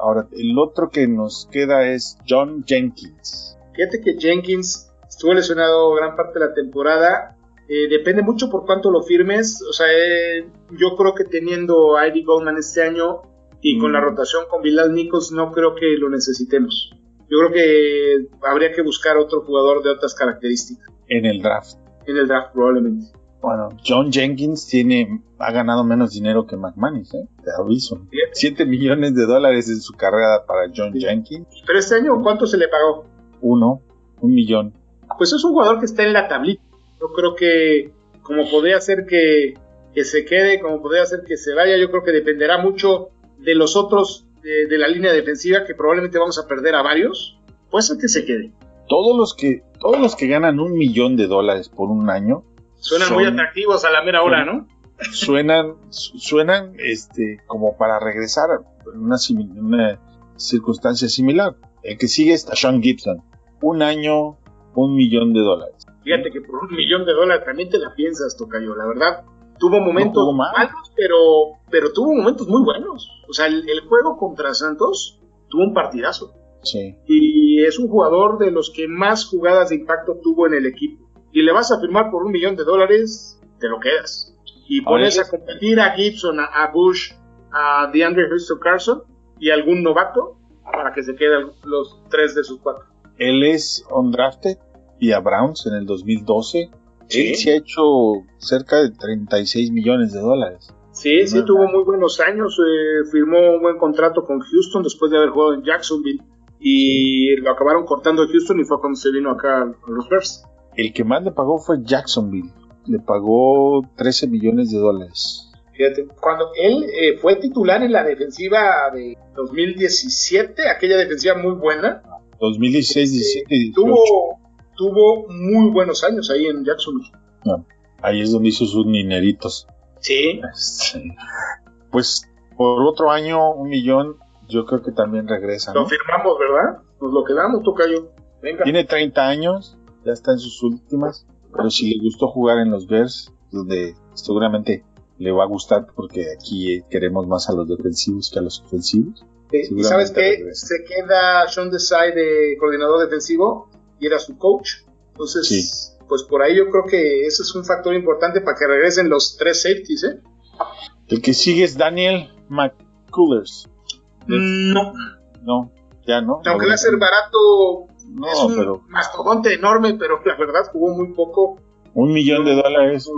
Ahora, el otro que nos queda es John Jenkins. Fíjate que Jenkins estuvo lesionado gran parte de la temporada. Eh, depende mucho por cuánto lo firmes. O sea, eh, yo creo que teniendo a Eddie Goldman este año y con la mm. rotación con Bilal Nichols, no creo que lo necesitemos. Yo creo que habría que buscar otro jugador de otras características. En el draft. En el draft, probablemente. Bueno, John Jenkins tiene, ha ganado menos dinero que McManus, ¿eh? te aviso. 7 millones de dólares en su carrera para John Jenkins. Pero este año, ¿cuánto se le pagó? Uno, un millón. Pues es un jugador que está en la tablita. Yo creo que como podría ser que, que se quede, como podría ser que se vaya, yo creo que dependerá mucho de los otros de, de la línea defensiva, que probablemente vamos a perder a varios. Puede ser que se quede. Todos los que, todos los que ganan un millón de dólares por un año Suenan muy atractivos a la mera hora, ¿no? Suenan, suenan este, como para regresar en una, una circunstancia similar. El que sigue es Sean Gibson. Un año, un millón de dólares. Fíjate que por un millón de dólares también te la piensas, Tocayo. La verdad, tuvo momentos malos, pero, pero tuvo momentos muy buenos. O sea, el, juego contra Santos tuvo un partidazo. Sí. Y es un jugador de los que más jugadas de impacto tuvo en el equipo y le vas a firmar por un millón de dólares, te lo quedas. Y pones a, competir a Gibson, a, Bush, a DeAndre Houston Carson y algún novato para que se queden los tres de sus cuatro. Él es undrafted y a Browns en el 2012. Él se ha hecho cerca de 36 millones de dólares. Sí, sí, tuvo muy buenos años. Eh, firmó un buen contrato con Houston después de haber jugado en Jacksonville. Y lo acabaron cortando en Houston y fue cuando se vino acá a los Bears. El que más le pagó fue Jacksonville. Le pagó 13 millones de dólares. Fíjate, cuando él eh, fue titular en la defensiva de 2017, aquella defensiva muy buena. 2016, 17 y Tuvo, tuvo muy buenos años ahí en Jacksonville. ahí es donde hizo sus mineritos. Sí. Este, pues por otro año, un millón, yo creo que también regresa. Lo firmamos, ¿verdad? Nos lo quedamos, Tocayo. Venga. Tiene 30 años, ya está en sus últimas, pero si le gustó jugar en los Bears, donde seguramente le va a gustar porque aquí queremos más a los defensivos que a los ofensivos. y sabes que se queda Sean Desai de coordinador defensivo y era su coach. Entonces, pues por ahí yo creo que ese es un factor importante para que regresen los tres safeties, ¿eh? El que sigue es Daniel McCullers. No. No, ya no. Aunque va a ser barato, no, es un mastodonte enorme, pero la verdad jugó muy poco. Un millón de dólares.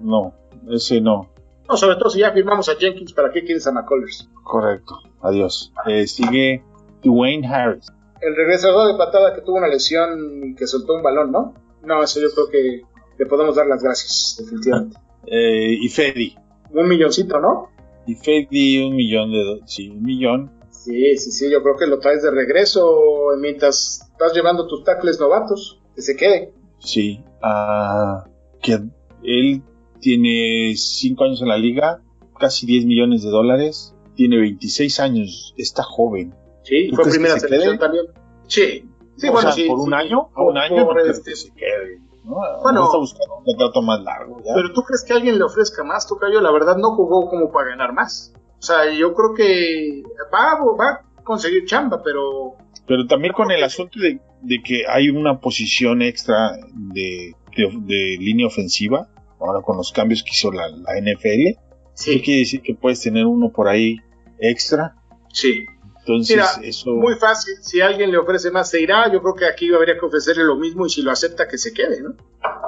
No, ese no. No, sobre todo si ya firmamos a Jenkins, ¿para qué quieres a McCullers? Correcto, adiós. Eh, sigue Dwayne Harris. El regresador de patada que tuvo una lesión y que soltó un balón, ¿no? No, eso yo creo que le podemos dar las gracias, definitivamente. Eh, y Fedi. Un milloncito, ¿no? Y Fedi, un millón de... Sí, un millón. Sí, sí, sí, yo creo que lo traes de regreso mientras estás llevando tus tackles novatos, que se quede. Sí, uh, que él tiene 5 años en la liga, casi 10 millones de dólares, tiene 26 años, está joven. Sí, fue primera selección también. Sí, sí, bueno, sí. Por un año, por un año, por este, se quede. ¿no? Bueno, está buscando un contrato más largo. ¿ya? Pero tú crees que alguien le ofrezca más, Tocayo, la verdad no jugó como para ganar más. O sea, yo creo que va, va a conseguir chamba, pero... Pero también con el asunto de, de que hay una posición extra de, de, línea ofensiva, ahora con los cambios que hizo la, la NFL, sí. quiere decir que puedes tener uno por ahí extra. Sí. Entonces, eso... Muy fácil, si alguien le ofrece más se irá, yo creo que aquí habría que ofrecerle lo mismo y si lo acepta que se quede, ¿no?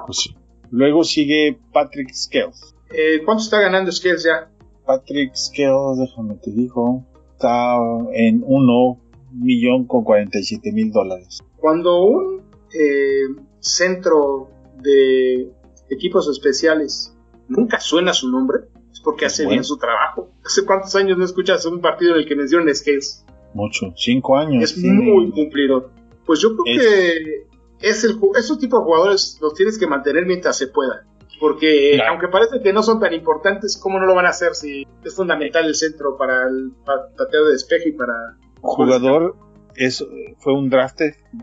Pues sí. Luego sigue Patrick Scales. Eh, ¿Cuánto está ganando Scales ya? Patrick Scales, déjame te digo, está en 1 millón con 47 mil dólares. Cuando un eh, centro de equipos especiales nunca suena su nombre, es porque hace bien su trabajo. ¿Hace cuántos años no escuchas un partido en el que mencionan Scales? Mucho, cinco años. Es muy cumplido. Pues yo creo que es el, esos tipos de jugadores los tienes que mantener mientras se pueda. Porque aunque parece que no son tan importantes, ¿cómo no lo van a hacer si es fundamental el centro para el pateo de despeje y para... Jugador es, fue un draft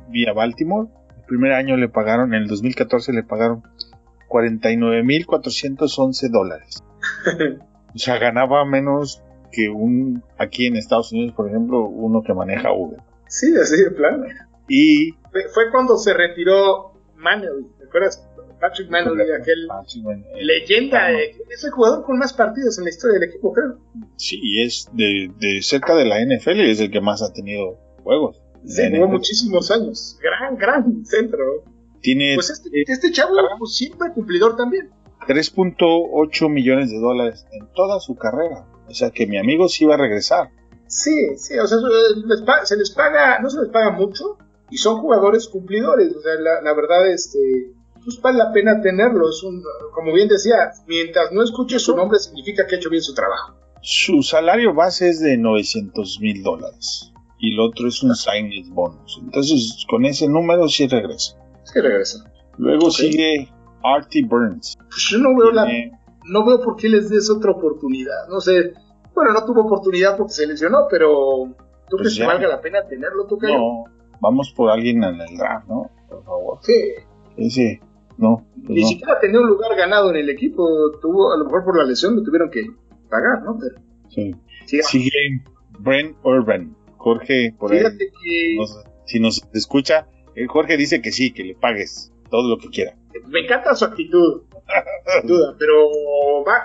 vía Baltimore. El primer año le pagaron, en el 2014 le pagaron 49.411 dólares. o sea, ganaba menos que un, aquí en Estados Unidos, por ejemplo, uno que maneja Uber. Sí, así de plano. Y... Fue cuando se retiró Manuel, ¿te acuerdas? Patrick Manley, aquel leyenda, es el jugador con más partidos en la historia del equipo, creo. Sí, y es de, cerca de la NFL, es el que más ha tenido juegos. Se jugó muchísimos años. Gran, gran centro. Tiene, pues este, este chavo pues, siempre cumplidor también. 3.8 millones de dólares en toda su carrera. O sea que mi amigo sí va a regresar. Sí, sí, o sea, se les paga, no se les paga mucho y son jugadores cumplidores. O sea, la, la verdad, este, pues vale la pena tenerlo. Es un, como bien decía, mientras no escuche su nombre significa que ha hecho bien su trabajo. Su salario base es de 900 mil dólares y el otro es un signing bonus. Entonces, con ese número sí regresa. Sí regresa. Luego sigue Artie Burns. Pues yo no veo la, no veo por qué les des otra oportunidad. No sé. Bueno, no tuvo oportunidad porque se lesionó, pero ¿tú pues crees que valga la pena tenerlo, tú No, vamos por alguien en el draft, ¿no? Por favor. Sí. Sí, no. Pues Ni siquiera tenía un lugar ganado en el equipo. Tuvo, a lo mejor por la lesión lo tuvieron que pagar, ¿no? Pero, sí. Sigue Brent Urban. Jorge, por ahí. si nos escucha, el Jorge dice que sí, que le pagues todo lo que quiera. Me encanta su actitud, sin duda, pero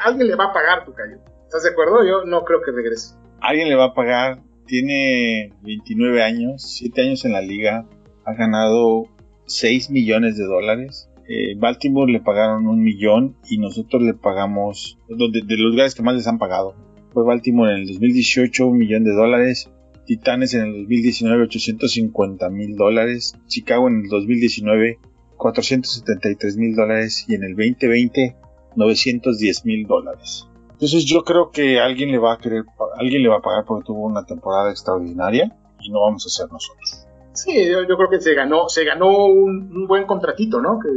alguien le va a pagar tu callo. ¿Estás de acuerdo? Yo no creo que regrese. Alguien le va a pagar. Tiene 29 años, 7 años en la liga. Ha ganado 6 millones de dólares. Eh, Baltimore le pagaron un millón y nosotros le pagamos, donde, de los lugares que más les han pagado. Fue Baltimore en el 2018 un millón de dólares, Titanes en el 2019 850 mil dólares, Chicago en el 2019 473 mil dólares y en el 2020 910 mil dólares. Entonces yo creo que alguien le va a querer, alguien le va a pagar porque tuvo una temporada extraordinaria y no vamos a ser nosotros. Sí, yo, creo que se ganó, se ganó un, buen contratito, ¿no? Que,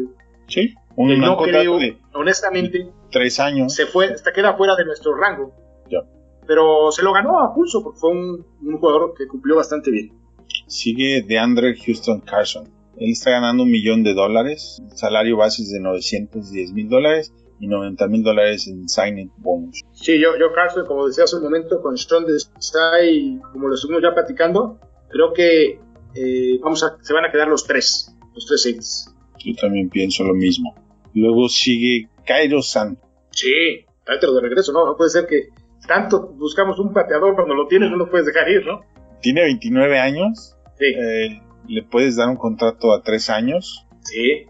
sí, un no creo, honestamente, tres años. Se fue, hasta queda fuera de nuestro rango. Ya. Pero se lo ganó a pulso porque fue un, jugador que cumplió bastante bien. Sigue de Andre Houston Carson. Él está ganando un millón de dólares. Salario base es de 910 mil dólares. Y 90 mil dólares en signing bonus. Sí, yo, yo Carson, como decía hace un momento, con Strong y como lo estuvimos ya platicando, creo que eh, vamos a, se van a quedar los tres, los tres safeties. Yo también pienso lo mismo. Luego sigue Cairo Santos. Sí, tráetelo de regreso, ¿no? No puede ser que tanto buscamos un pateador cuando lo tienes, no lo puedes dejar ir, ¿no? Tiene 29 años. Sí. Eh, le puedes dar un contrato a tres años. Sí.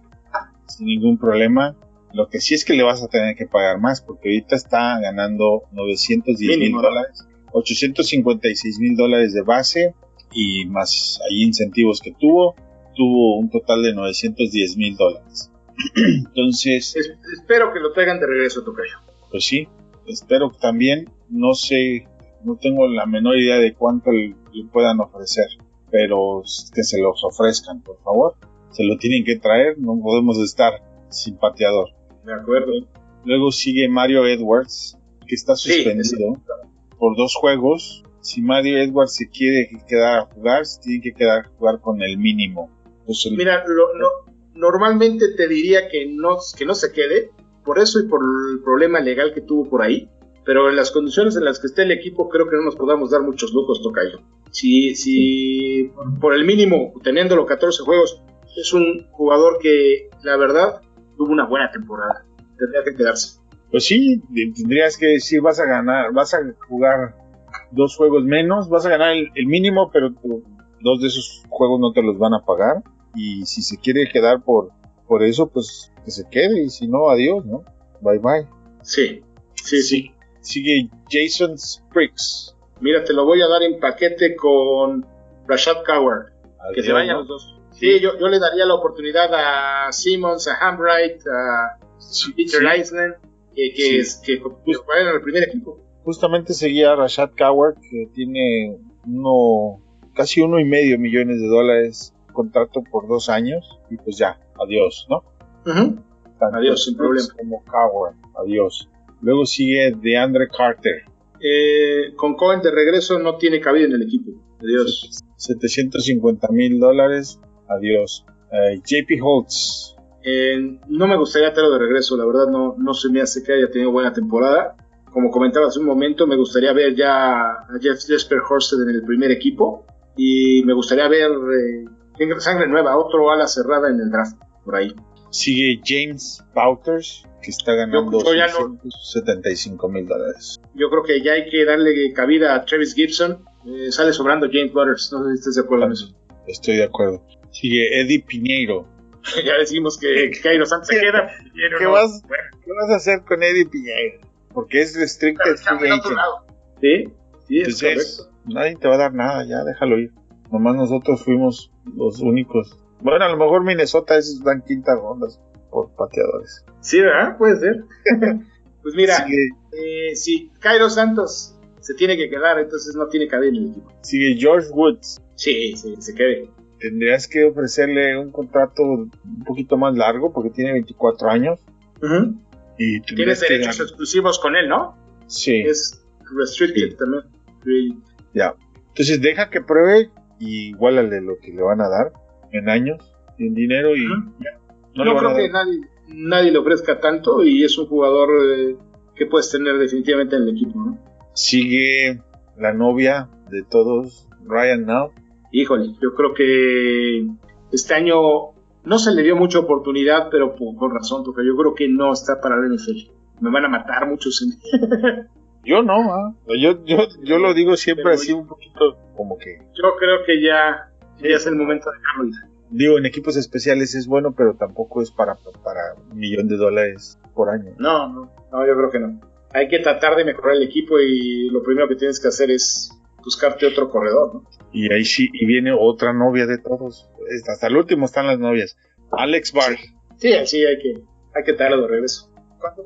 Sin ningún problema. Lo que sí es que le vas a tener que pagar más, porque ahorita está ganando 910 mil dólares, 856 mil dólares de base y más ahí incentivos que tuvo, tuvo un total de 910 mil dólares. Entonces... espero que lo traigan de regreso, Tocayo. Pues sí, espero que también, no sé, no tengo la menor idea de cuánto le, puedan ofrecer, pero que se los ofrezcan, por favor. Se lo tienen que traer, no podemos estar sin pateador. De acuerdo. Luego sigue Mario Edwards, que está suspendido por dos juegos. Si Mario Edwards se quiere quedar a jugar, se tiene que quedar a jugar con el mínimo. Mira, normalmente te diría que no, que no se quede, por eso y por el problema legal que tuvo por ahí. Pero en las condiciones en las que esté el equipo, creo que no nos podamos dar muchos lujos, Tocayo. Si, si por el mínimo, teniendo 14 juegos, es un jugador que, la verdad, tuvo una buena temporada. Tendría que quedarse. Pues sí, tendrías que decir, vas a ganar, vas a jugar dos juegos menos, vas a ganar el, mínimo, pero dos de esos juegos no te los van a pagar. Y si se quiere quedar por, por eso, pues que se quede. Y si no, adiós, ¿no? Bye bye. Sí, sí, sí. Sigue Jason Spriggs. Mira, te lo voy a dar en paquete con Rashad Coward. que se vayan los dos. Sí, yo, yo, le daría la oportunidad a Simmons, a Hambright, a Peter Island, que, que, que, en el primer equipo. Justamente seguía a Rashad Coward, que tiene uno, casi uno y medio millones de dólares contrato por dos años, y pues ya, adiós, ¿no? Adiós, sin problema. Como Coward, adiós. Luego sigue DeAndre Carter. Eh, con Cohen de regreso no tiene cabida en el equipo. Adiós. 750 mil dólares Adiós. Eh, JP Holtz. Eh, no me gustaría tenerlo de regreso, la verdad no, no se me hace que haya tenido buena temporada. Como comentaba hace un momento, me gustaría ver ya a Jeff Jesper Horsted en el primer equipo y me gustaría ver eh, sangre nueva, otro ala cerrada en el draft, por ahí. Sigue James Pouters, que está ganando 75 mil dólares. Yo creo que ya hay que darle cabida a Travis Gibson. sale sobrando James Waters, no sé si estás de acuerdo en eso. Estoy de acuerdo. Sigue Eddie Piñeiro. ya decimos que Cairo Santos se queda. ¿Qué, vas, ¿Qué vas a hacer con Eddie Piñeiro? Porque es restricted free agent. Sí, sí, Entonces, nadie te va a dar nada, ya déjalo ir. Nomás nosotros fuimos los únicos. Bueno, a lo mejor Minnesota es dan quintas rondas por pateadores. Sí, ¿verdad? Puede ser. pues mira, eh, si Cairo Santos se tiene que quedar, entonces no tiene cabida en el equipo. Sigue George Woods. Sí, sí, se quede tendrías que ofrecerle un contrato un poquito más largo porque tiene 24 años. y Tienes derechos exclusivos con él, ¿no? Sí. Es restricted también. Ya. Entonces deja que pruebe y igualale lo que le van a dar en años, en dinero y No, creo que nadie, nadie, le ofrezca tanto y es un jugador eh, que puedes tener definitivamente en el equipo, ¿no? Sigue la novia de todos, Ryan Now híjole, yo creo que este año no se le dio mucha oportunidad, pero por, razón, porque yo creo que no está para el NFL. Me van a matar muchos. yo no, yo, yo, yo lo digo siempre así un poquito como que... Yo creo que ya, ya es el momento de dejarlo ir. Digo, en equipos especiales es bueno, pero tampoco es para, para un millón de dólares por año. No, no, no, yo creo que no. Hay que tratar de mejorar el equipo y lo primero que tienes que hacer es buscarte otro corredor, ¿no? Y ahí sí, y viene otra novia de todos. Hasta el último están las novias. Alex Barr. Sí, sí, hay que, hay que traerlo de regreso.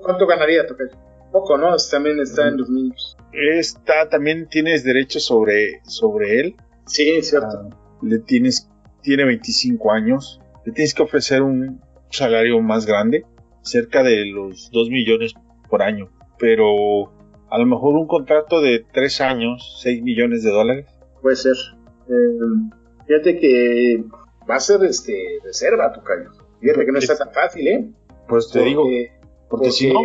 ¿Cuánto, ganaría Tocayo? Poco, ¿no? También está en los niños. Está, también tienes derecho sobre, sobre él. Sí, es cierto. Ah, le tienes, tiene 25 años. Le tienes que ofrecer un salario más grande, cerca de los 2 millones por año. Pero a lo mejor un contrato de 3 años, 6 millones de dólares puede ser. Eh, fíjate que va a ser este reserva, Tocayo. Fíjate que no está tan fácil, ¿eh? Pues te digo. Porque, si no,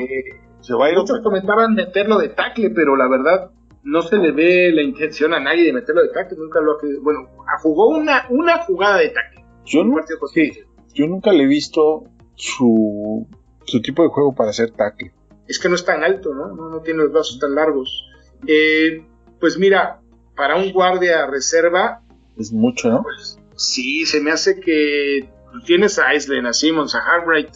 se va a ir Muchos otro. comentaban meterlo de tackle, pero la verdad no se le ve la intención a nadie de meterlo de tackle. Nunca lo ha Bueno, jugó una, una jugada de tackle. Yo nunca le he visto su, su tipo de juego para hacer tackle. Es que no es tan alto, ¿no? No, no tiene los brazos tan largos. Eh, pues mira, para un guardia reserva, Es mucho, ¿no? pues sí, se me hace que tú tienes a Islen, a Simmons, a Harbright,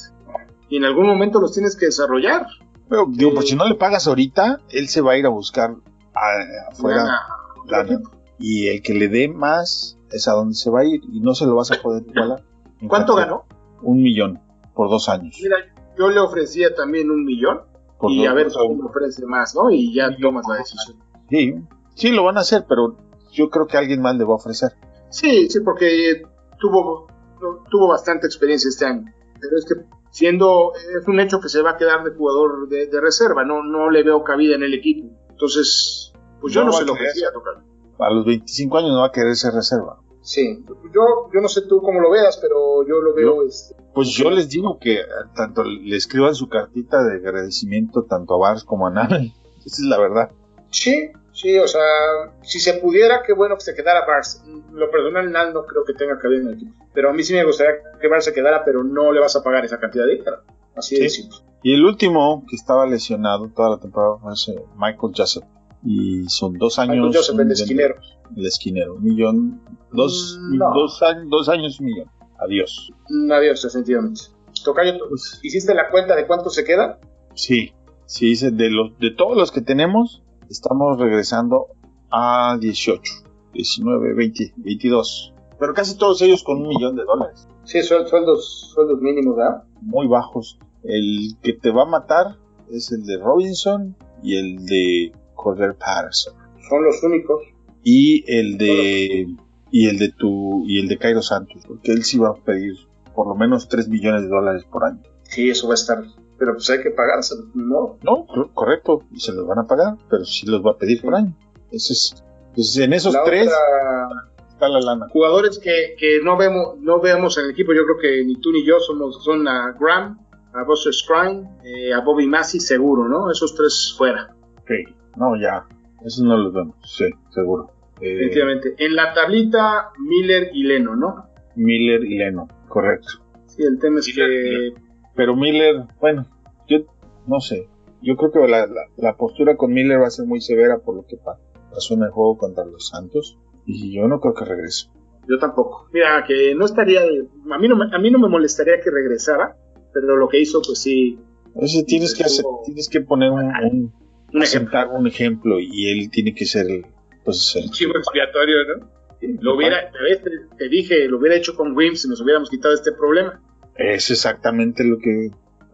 y en algún momento los tienes que desarrollar. Pero, digo, Eh, pues si no le pagas ahorita, él se va a ir a buscar a- afuera Lana, lana. Y el que le dé más es a donde se va a ir y no se lo vas a poder igualar. ¿Cuánto ganó? Un millón por dos años. Mira, yo le ofrecía también un millón Por y a ver por- quién ofrece más, ¿no? Y ya tomas la decisión. Sí, sí lo van a hacer, pero yo creo que alguien más le va a ofrecer. Sí, sí, porque tuvo, tuvo bastante experiencia este año. Pero es que siendo, es un hecho que se va a quedar de jugador de, de reserva, no, no le veo cabida en el equipo. Entonces, pues yo No no, se lo ofrecía tocar. A los 25 años no va a querer ser reserva. Sí, yo, yo no sé tú cómo lo veas, pero yo lo veo, este, Pues yo les digo que eh, tanto le escriban su cartita de agradecimiento tanto a Bars como a Nana. Esa es la verdad. Sí, sí, o sea, si se pudiera, qué bueno que se quedara Bars. Lo personal, Nal no creo que tenga cabida en el equipo. Pero a mí sí me gustaría que Bars se quedara, pero no le vas a pagar esa cantidad de dinero. Así de Sí. simple. Y el último que estaba lesionado toda la temporada fue Michael Joseph. Y son dos años. Michael Joseph, el esquinero. El esquinero. Un millón. Dos, Mm, no. dos, años, dos años, un millón. Adiós. Mm, Adiós, definitivamente. Tocayo, ¿tú Pues, ¿hiciste la cuenta de cuánto se queda? sí. Sí, dice, de, los, de todos los que tenemos, estamos regresando a 18, 19, 20, 22. Pero casi todos ellos con un millón de dólares. Sí, suel- sueldos, sueldos mínimos, ¿verdad? muy bajos. El que te va a matar es el de Robinson y el de Cordell Patterson. Son los únicos. Y el de y el de tu y el de Cairo Santos, porque él sí va a pedir por lo menos 3 millones de dólares por año. Sí, eso va a estar. Pero pues hay que pagárselo, no. No, cor- correcto, y se los van a pagar, pero sí los va a pedir por año. Ese es, pues en esos La tres otra- está la lana. jugadores que, que no vemos no veamos en el equipo, yo creo que ni tú ni yo somos, son a Graham, a Buster Scrine, eh, a Bobby Massey seguro, ¿no? Esos tres fuera, Ok, No, ya, esos no los vemos, sí, seguro. Eh, definitivamente. En la tablita, Miller y Leno, ¿no? Miller y Leno, correcto. Sí, el tema es Miller, que Pero Miller, bueno, yo no sé. Yo creo que la, la- la postura con Miller va a ser muy severa por lo que pa- pasó en el juego contra los Santos. Y yo no creo que regrese. yo tampoco. Mira, que no estaría, a mí no, me- a mí no me molestaría que regresara, pero lo que hizo, pues sí, Entonces tienes que hacer, tienes que poner un, un- un ejemplo. sentar un ejemplo y él tiene que ser el, pues el chivo expiatorio, ¿no? Lo hubiera, te, te dije, lo hubiera hecho con Wims y nos hubiéramos quitado este problema. Es exactamente lo que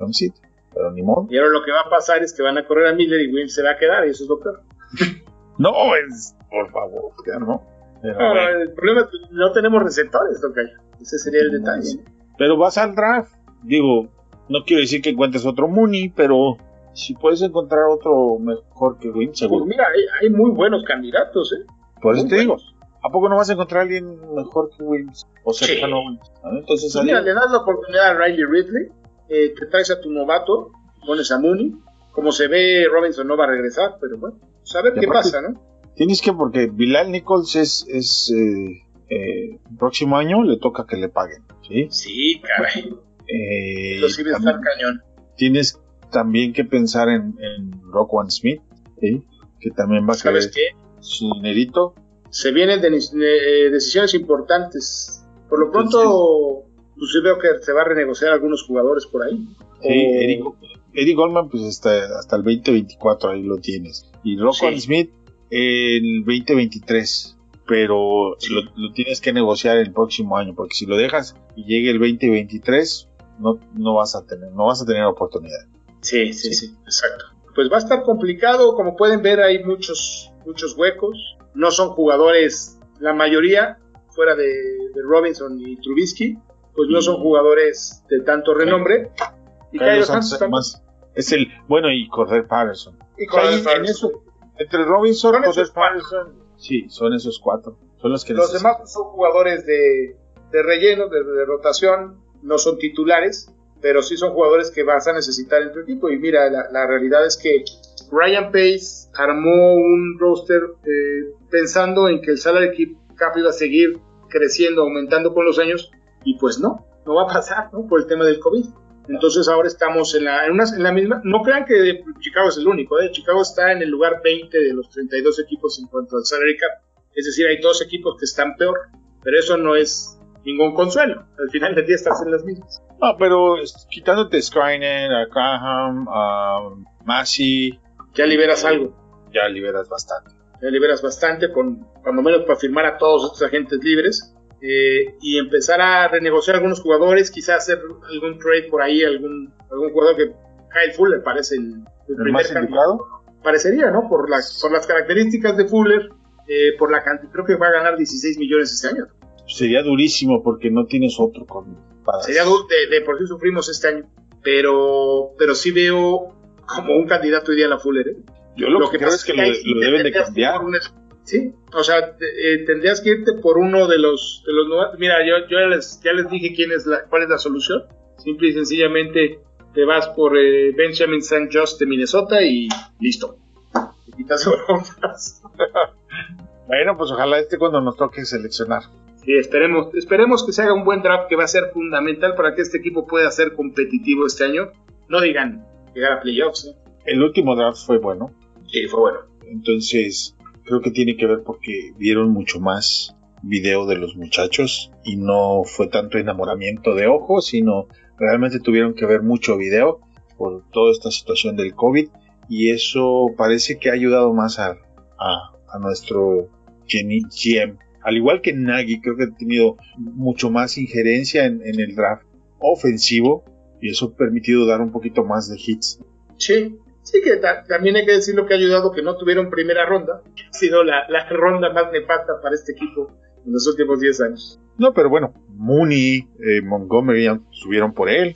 decir, pero ni modo. Y ahora lo que va a pasar es que van a correr a Miller y Wims se va a quedar, y eso es lo peor. No, es, por favor, ya no. Pero, No, bueno. el problema es que no tenemos receptores, Tocayo. Ese sería el detalle. ¿no? Pero vas al draft. Digo, no quiero decir que encuentres otro Mooney, pero si puedes encontrar otro mejor que Wynn, Pues seguro. mira, hay, hay muy buenos candidatos, ¿eh? Por eso muy te digo. ¿a poco no vas a encontrar a alguien mejor que Williams? O Sí. cercano a Williams. ¿no? Entonces, Pues mira, le das la oportunidad a Riley Ridley, eh, te traes a tu novato, pones a Mooney. Como se ve, Robinson no va a regresar, pero bueno, pues a ver Y qué pasa, ¿no? tienes que, porque Bilal Nichols es, es eh, eh, el próximo año le toca que le paguen. ¿sí? Sí, caray. Eh, sí va a estar cañón. tienes también que pensar en, en Rockwan Smith, ¿sí? que también va a querer su dinerito. se vienen de- de- decisiones importantes. Por lo pronto, pues yo veo que se va a renegociar algunos jugadores por ahí. Sí, Eric, Eric Goldman, pues hasta, hasta el 2024 ahí lo tienes. Y Rockwell Sí. Smith el 2023. Pero lo, lo tienes que negociar el próximo año, porque si lo dejas y llegue el 2023, no, no vas a tener, no vas a tener oportunidad. Sí, sí, sí, exacto. Pues va a estar complicado, como pueden ver hay muchos, muchos huecos. No son jugadores, la mayoría, fuera de, de Robinson y Trubisky, pues no Y- son jugadores de tanto renombre. Y Carlos Cairo Santos Santos es el, bueno, y Corder Patterson. Y en Patterson. eso, entre Robinson, Son Corder. Patterson, sí, son esos cuatro. Son los que Los necesitan. demás son jugadores de, de relleno, de, de rotación, no son titulares. Pero sí son jugadores que vas a necesitar en tu equipo. Y mira, la, realidad es que Ryan Pace armó un roster eh, pensando en que el salary cap iba a seguir creciendo, aumentando con los años, y pues no, no va a pasar, ¿no? Por el tema del COVID. Entonces ahora estamos en la, en, en la misma, no crean que Chicago es el único, ¿eh? Chicago está en el lugar 20 de los 32 equipos en cuanto al salary cap, es decir, hay dos equipos que están peor, pero eso no es ningún consuelo, al final del día estás en las mismas. No, pero quitándote Skynet, a Graham, a Massey... Ya liberas algo. Ya liberas bastante. Ya liberas bastante, con, cuando menos para firmar a todos estos agentes libres eh, y empezar a renegociar algunos jugadores, quizás hacer algún trade por ahí, algún, algún jugador que Kyle Fuller parece el, primer más indicado. Parecería, ¿no? Por las, por las características de Fuller, eh, por la cantidad, creo que va a ganar 16 millones este año. Sería durísimo porque no tienes otro con. Sería de, de, por sí sufrimos este año, pero, pero sí veo como un candidato ideal a Fuller. ¿eh? Yo lo, que, creo es que, lo, deben de cambiar. Sí, o sea, eh, tendrías que irte por uno de los, de los Mira, yo, yo ya, les, ya les dije quién es la, cuál es la solución. Simple y sencillamente te vas por eh, Benjamin St. Just de Minnesota y listo. Te quitas bueno, pues ojalá este cuando nos toque seleccionar. Sí, esperemos, esperemos que se haga un buen draft que va a ser fundamental para que este equipo pueda ser competitivo este año. No digan llegar a playoffs. ¿eh? El último draft fue bueno. Sí, fue bueno. Entonces, creo que tiene que ver porque vieron mucho más video de los muchachos y no fue tanto enamoramiento de ojos, sino realmente tuvieron que ver mucho video por toda esta situación del COVID y eso parece que ha ayudado más a, a, nuestro GM. Al igual que Nagy, creo que ha tenido mucho más injerencia en, en el draft ofensivo y eso ha permitido dar un poquito más de hits. Sí, Sí, que también hay que decir lo que ha ayudado que no tuvieron primera ronda. Ha sido la, ronda más nefasta para este equipo en los últimos 10 años. No, pero bueno, Mooney, eh, Montgomery subieron por él.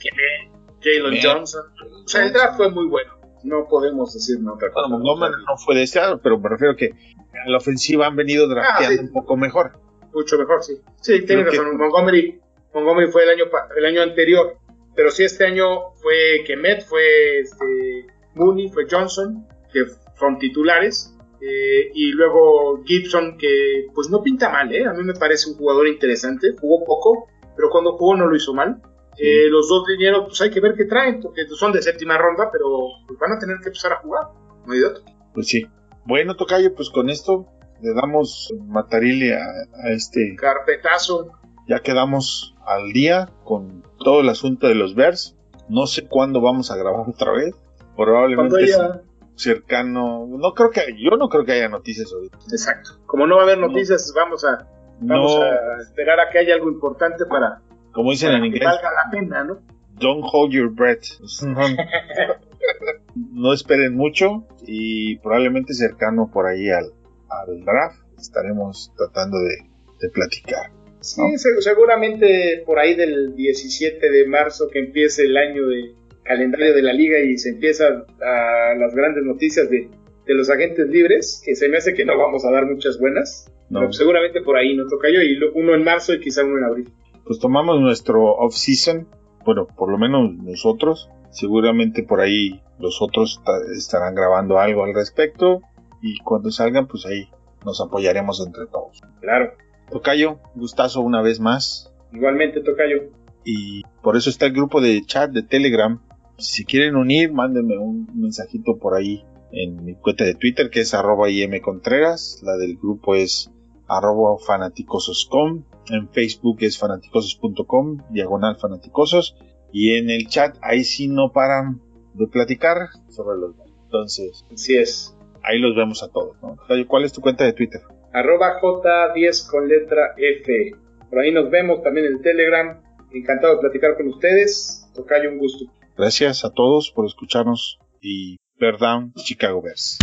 Jalen Johnson. O sea, el draft fue muy bueno. No podemos decir no otra cosa. Bueno, Montgomery no fue deseado, pero me refiero a que a la ofensiva han venido ah, drafteando un poco mejor. Mucho mejor, sí. Sí, tiene razón. Montgomery, Montgomery fue el año, el año anterior. Pero sí, este año fue Kemet, fue este, Mooney, fue Johnson, que son titulares, eh, y luego Gibson, que pues no pinta mal, ¿eh? a mí me parece un jugador interesante, jugó poco, pero cuando jugó no lo hizo mal. Eh, los dos dineros, pues hay que ver qué traen, porque son de séptima ronda, pero pues, van a tener que empezar a jugar, no hay de otro. Pues sí. Bueno, Tocayo, pues con esto le damos matarile a, a este carpetazo. Ya quedamos al día con todo el asunto de los Bears. No sé cuándo vamos a grabar otra vez. Probablemente cercano. No creo que yo no creo que haya noticias hoy. Exacto. Como no va a haber noticias, vamos a vamos a esperar a que haya algo importante para como dicen en inglés. valga la pena, ¿no? Don't hold your breath. no esperen mucho y probablemente cercano por ahí al, al draft estaremos tratando de, de platicar. Sí, seguramente por ahí del 17 de marzo que empiece el año de, calendario de la liga y se empiezan a las grandes noticias de, los agentes libres, que se me hace que no vamos a dar muchas buenas, pero seguramente por ahí nos toca yo, y uno en marzo y quizá uno en abril. Pues tomamos nuestro off-season, bueno, por lo menos nosotros, seguramente por ahí los otros estarán grabando algo al respecto, y cuando salgan, pues ahí nos apoyaremos entre todos. Claro. Tocayo, gustazo una vez más. Igualmente, Tocayo. Y por eso está el grupo de chat de Telegram si quieren unir, mándenme un mensajito por ahí en mi cuenta de Twitter que es arroba Contreras. La del grupo es arroba fanaticosos.com. En Facebook es fanaticosos.com, diagonal fanaticosos. Y en el chat ahí sí no paran de platicar sobre los Entonces, así es. Ahí los vemos a todos. ¿Cuál es tu cuenta de Twitter? Arroba J10 con letra F. Por ahí nos vemos también en Telegram. Encantado de platicar con ustedes. Tocayo, un gusto. Gracias a todos por escucharnos y perdón Chicago Bears.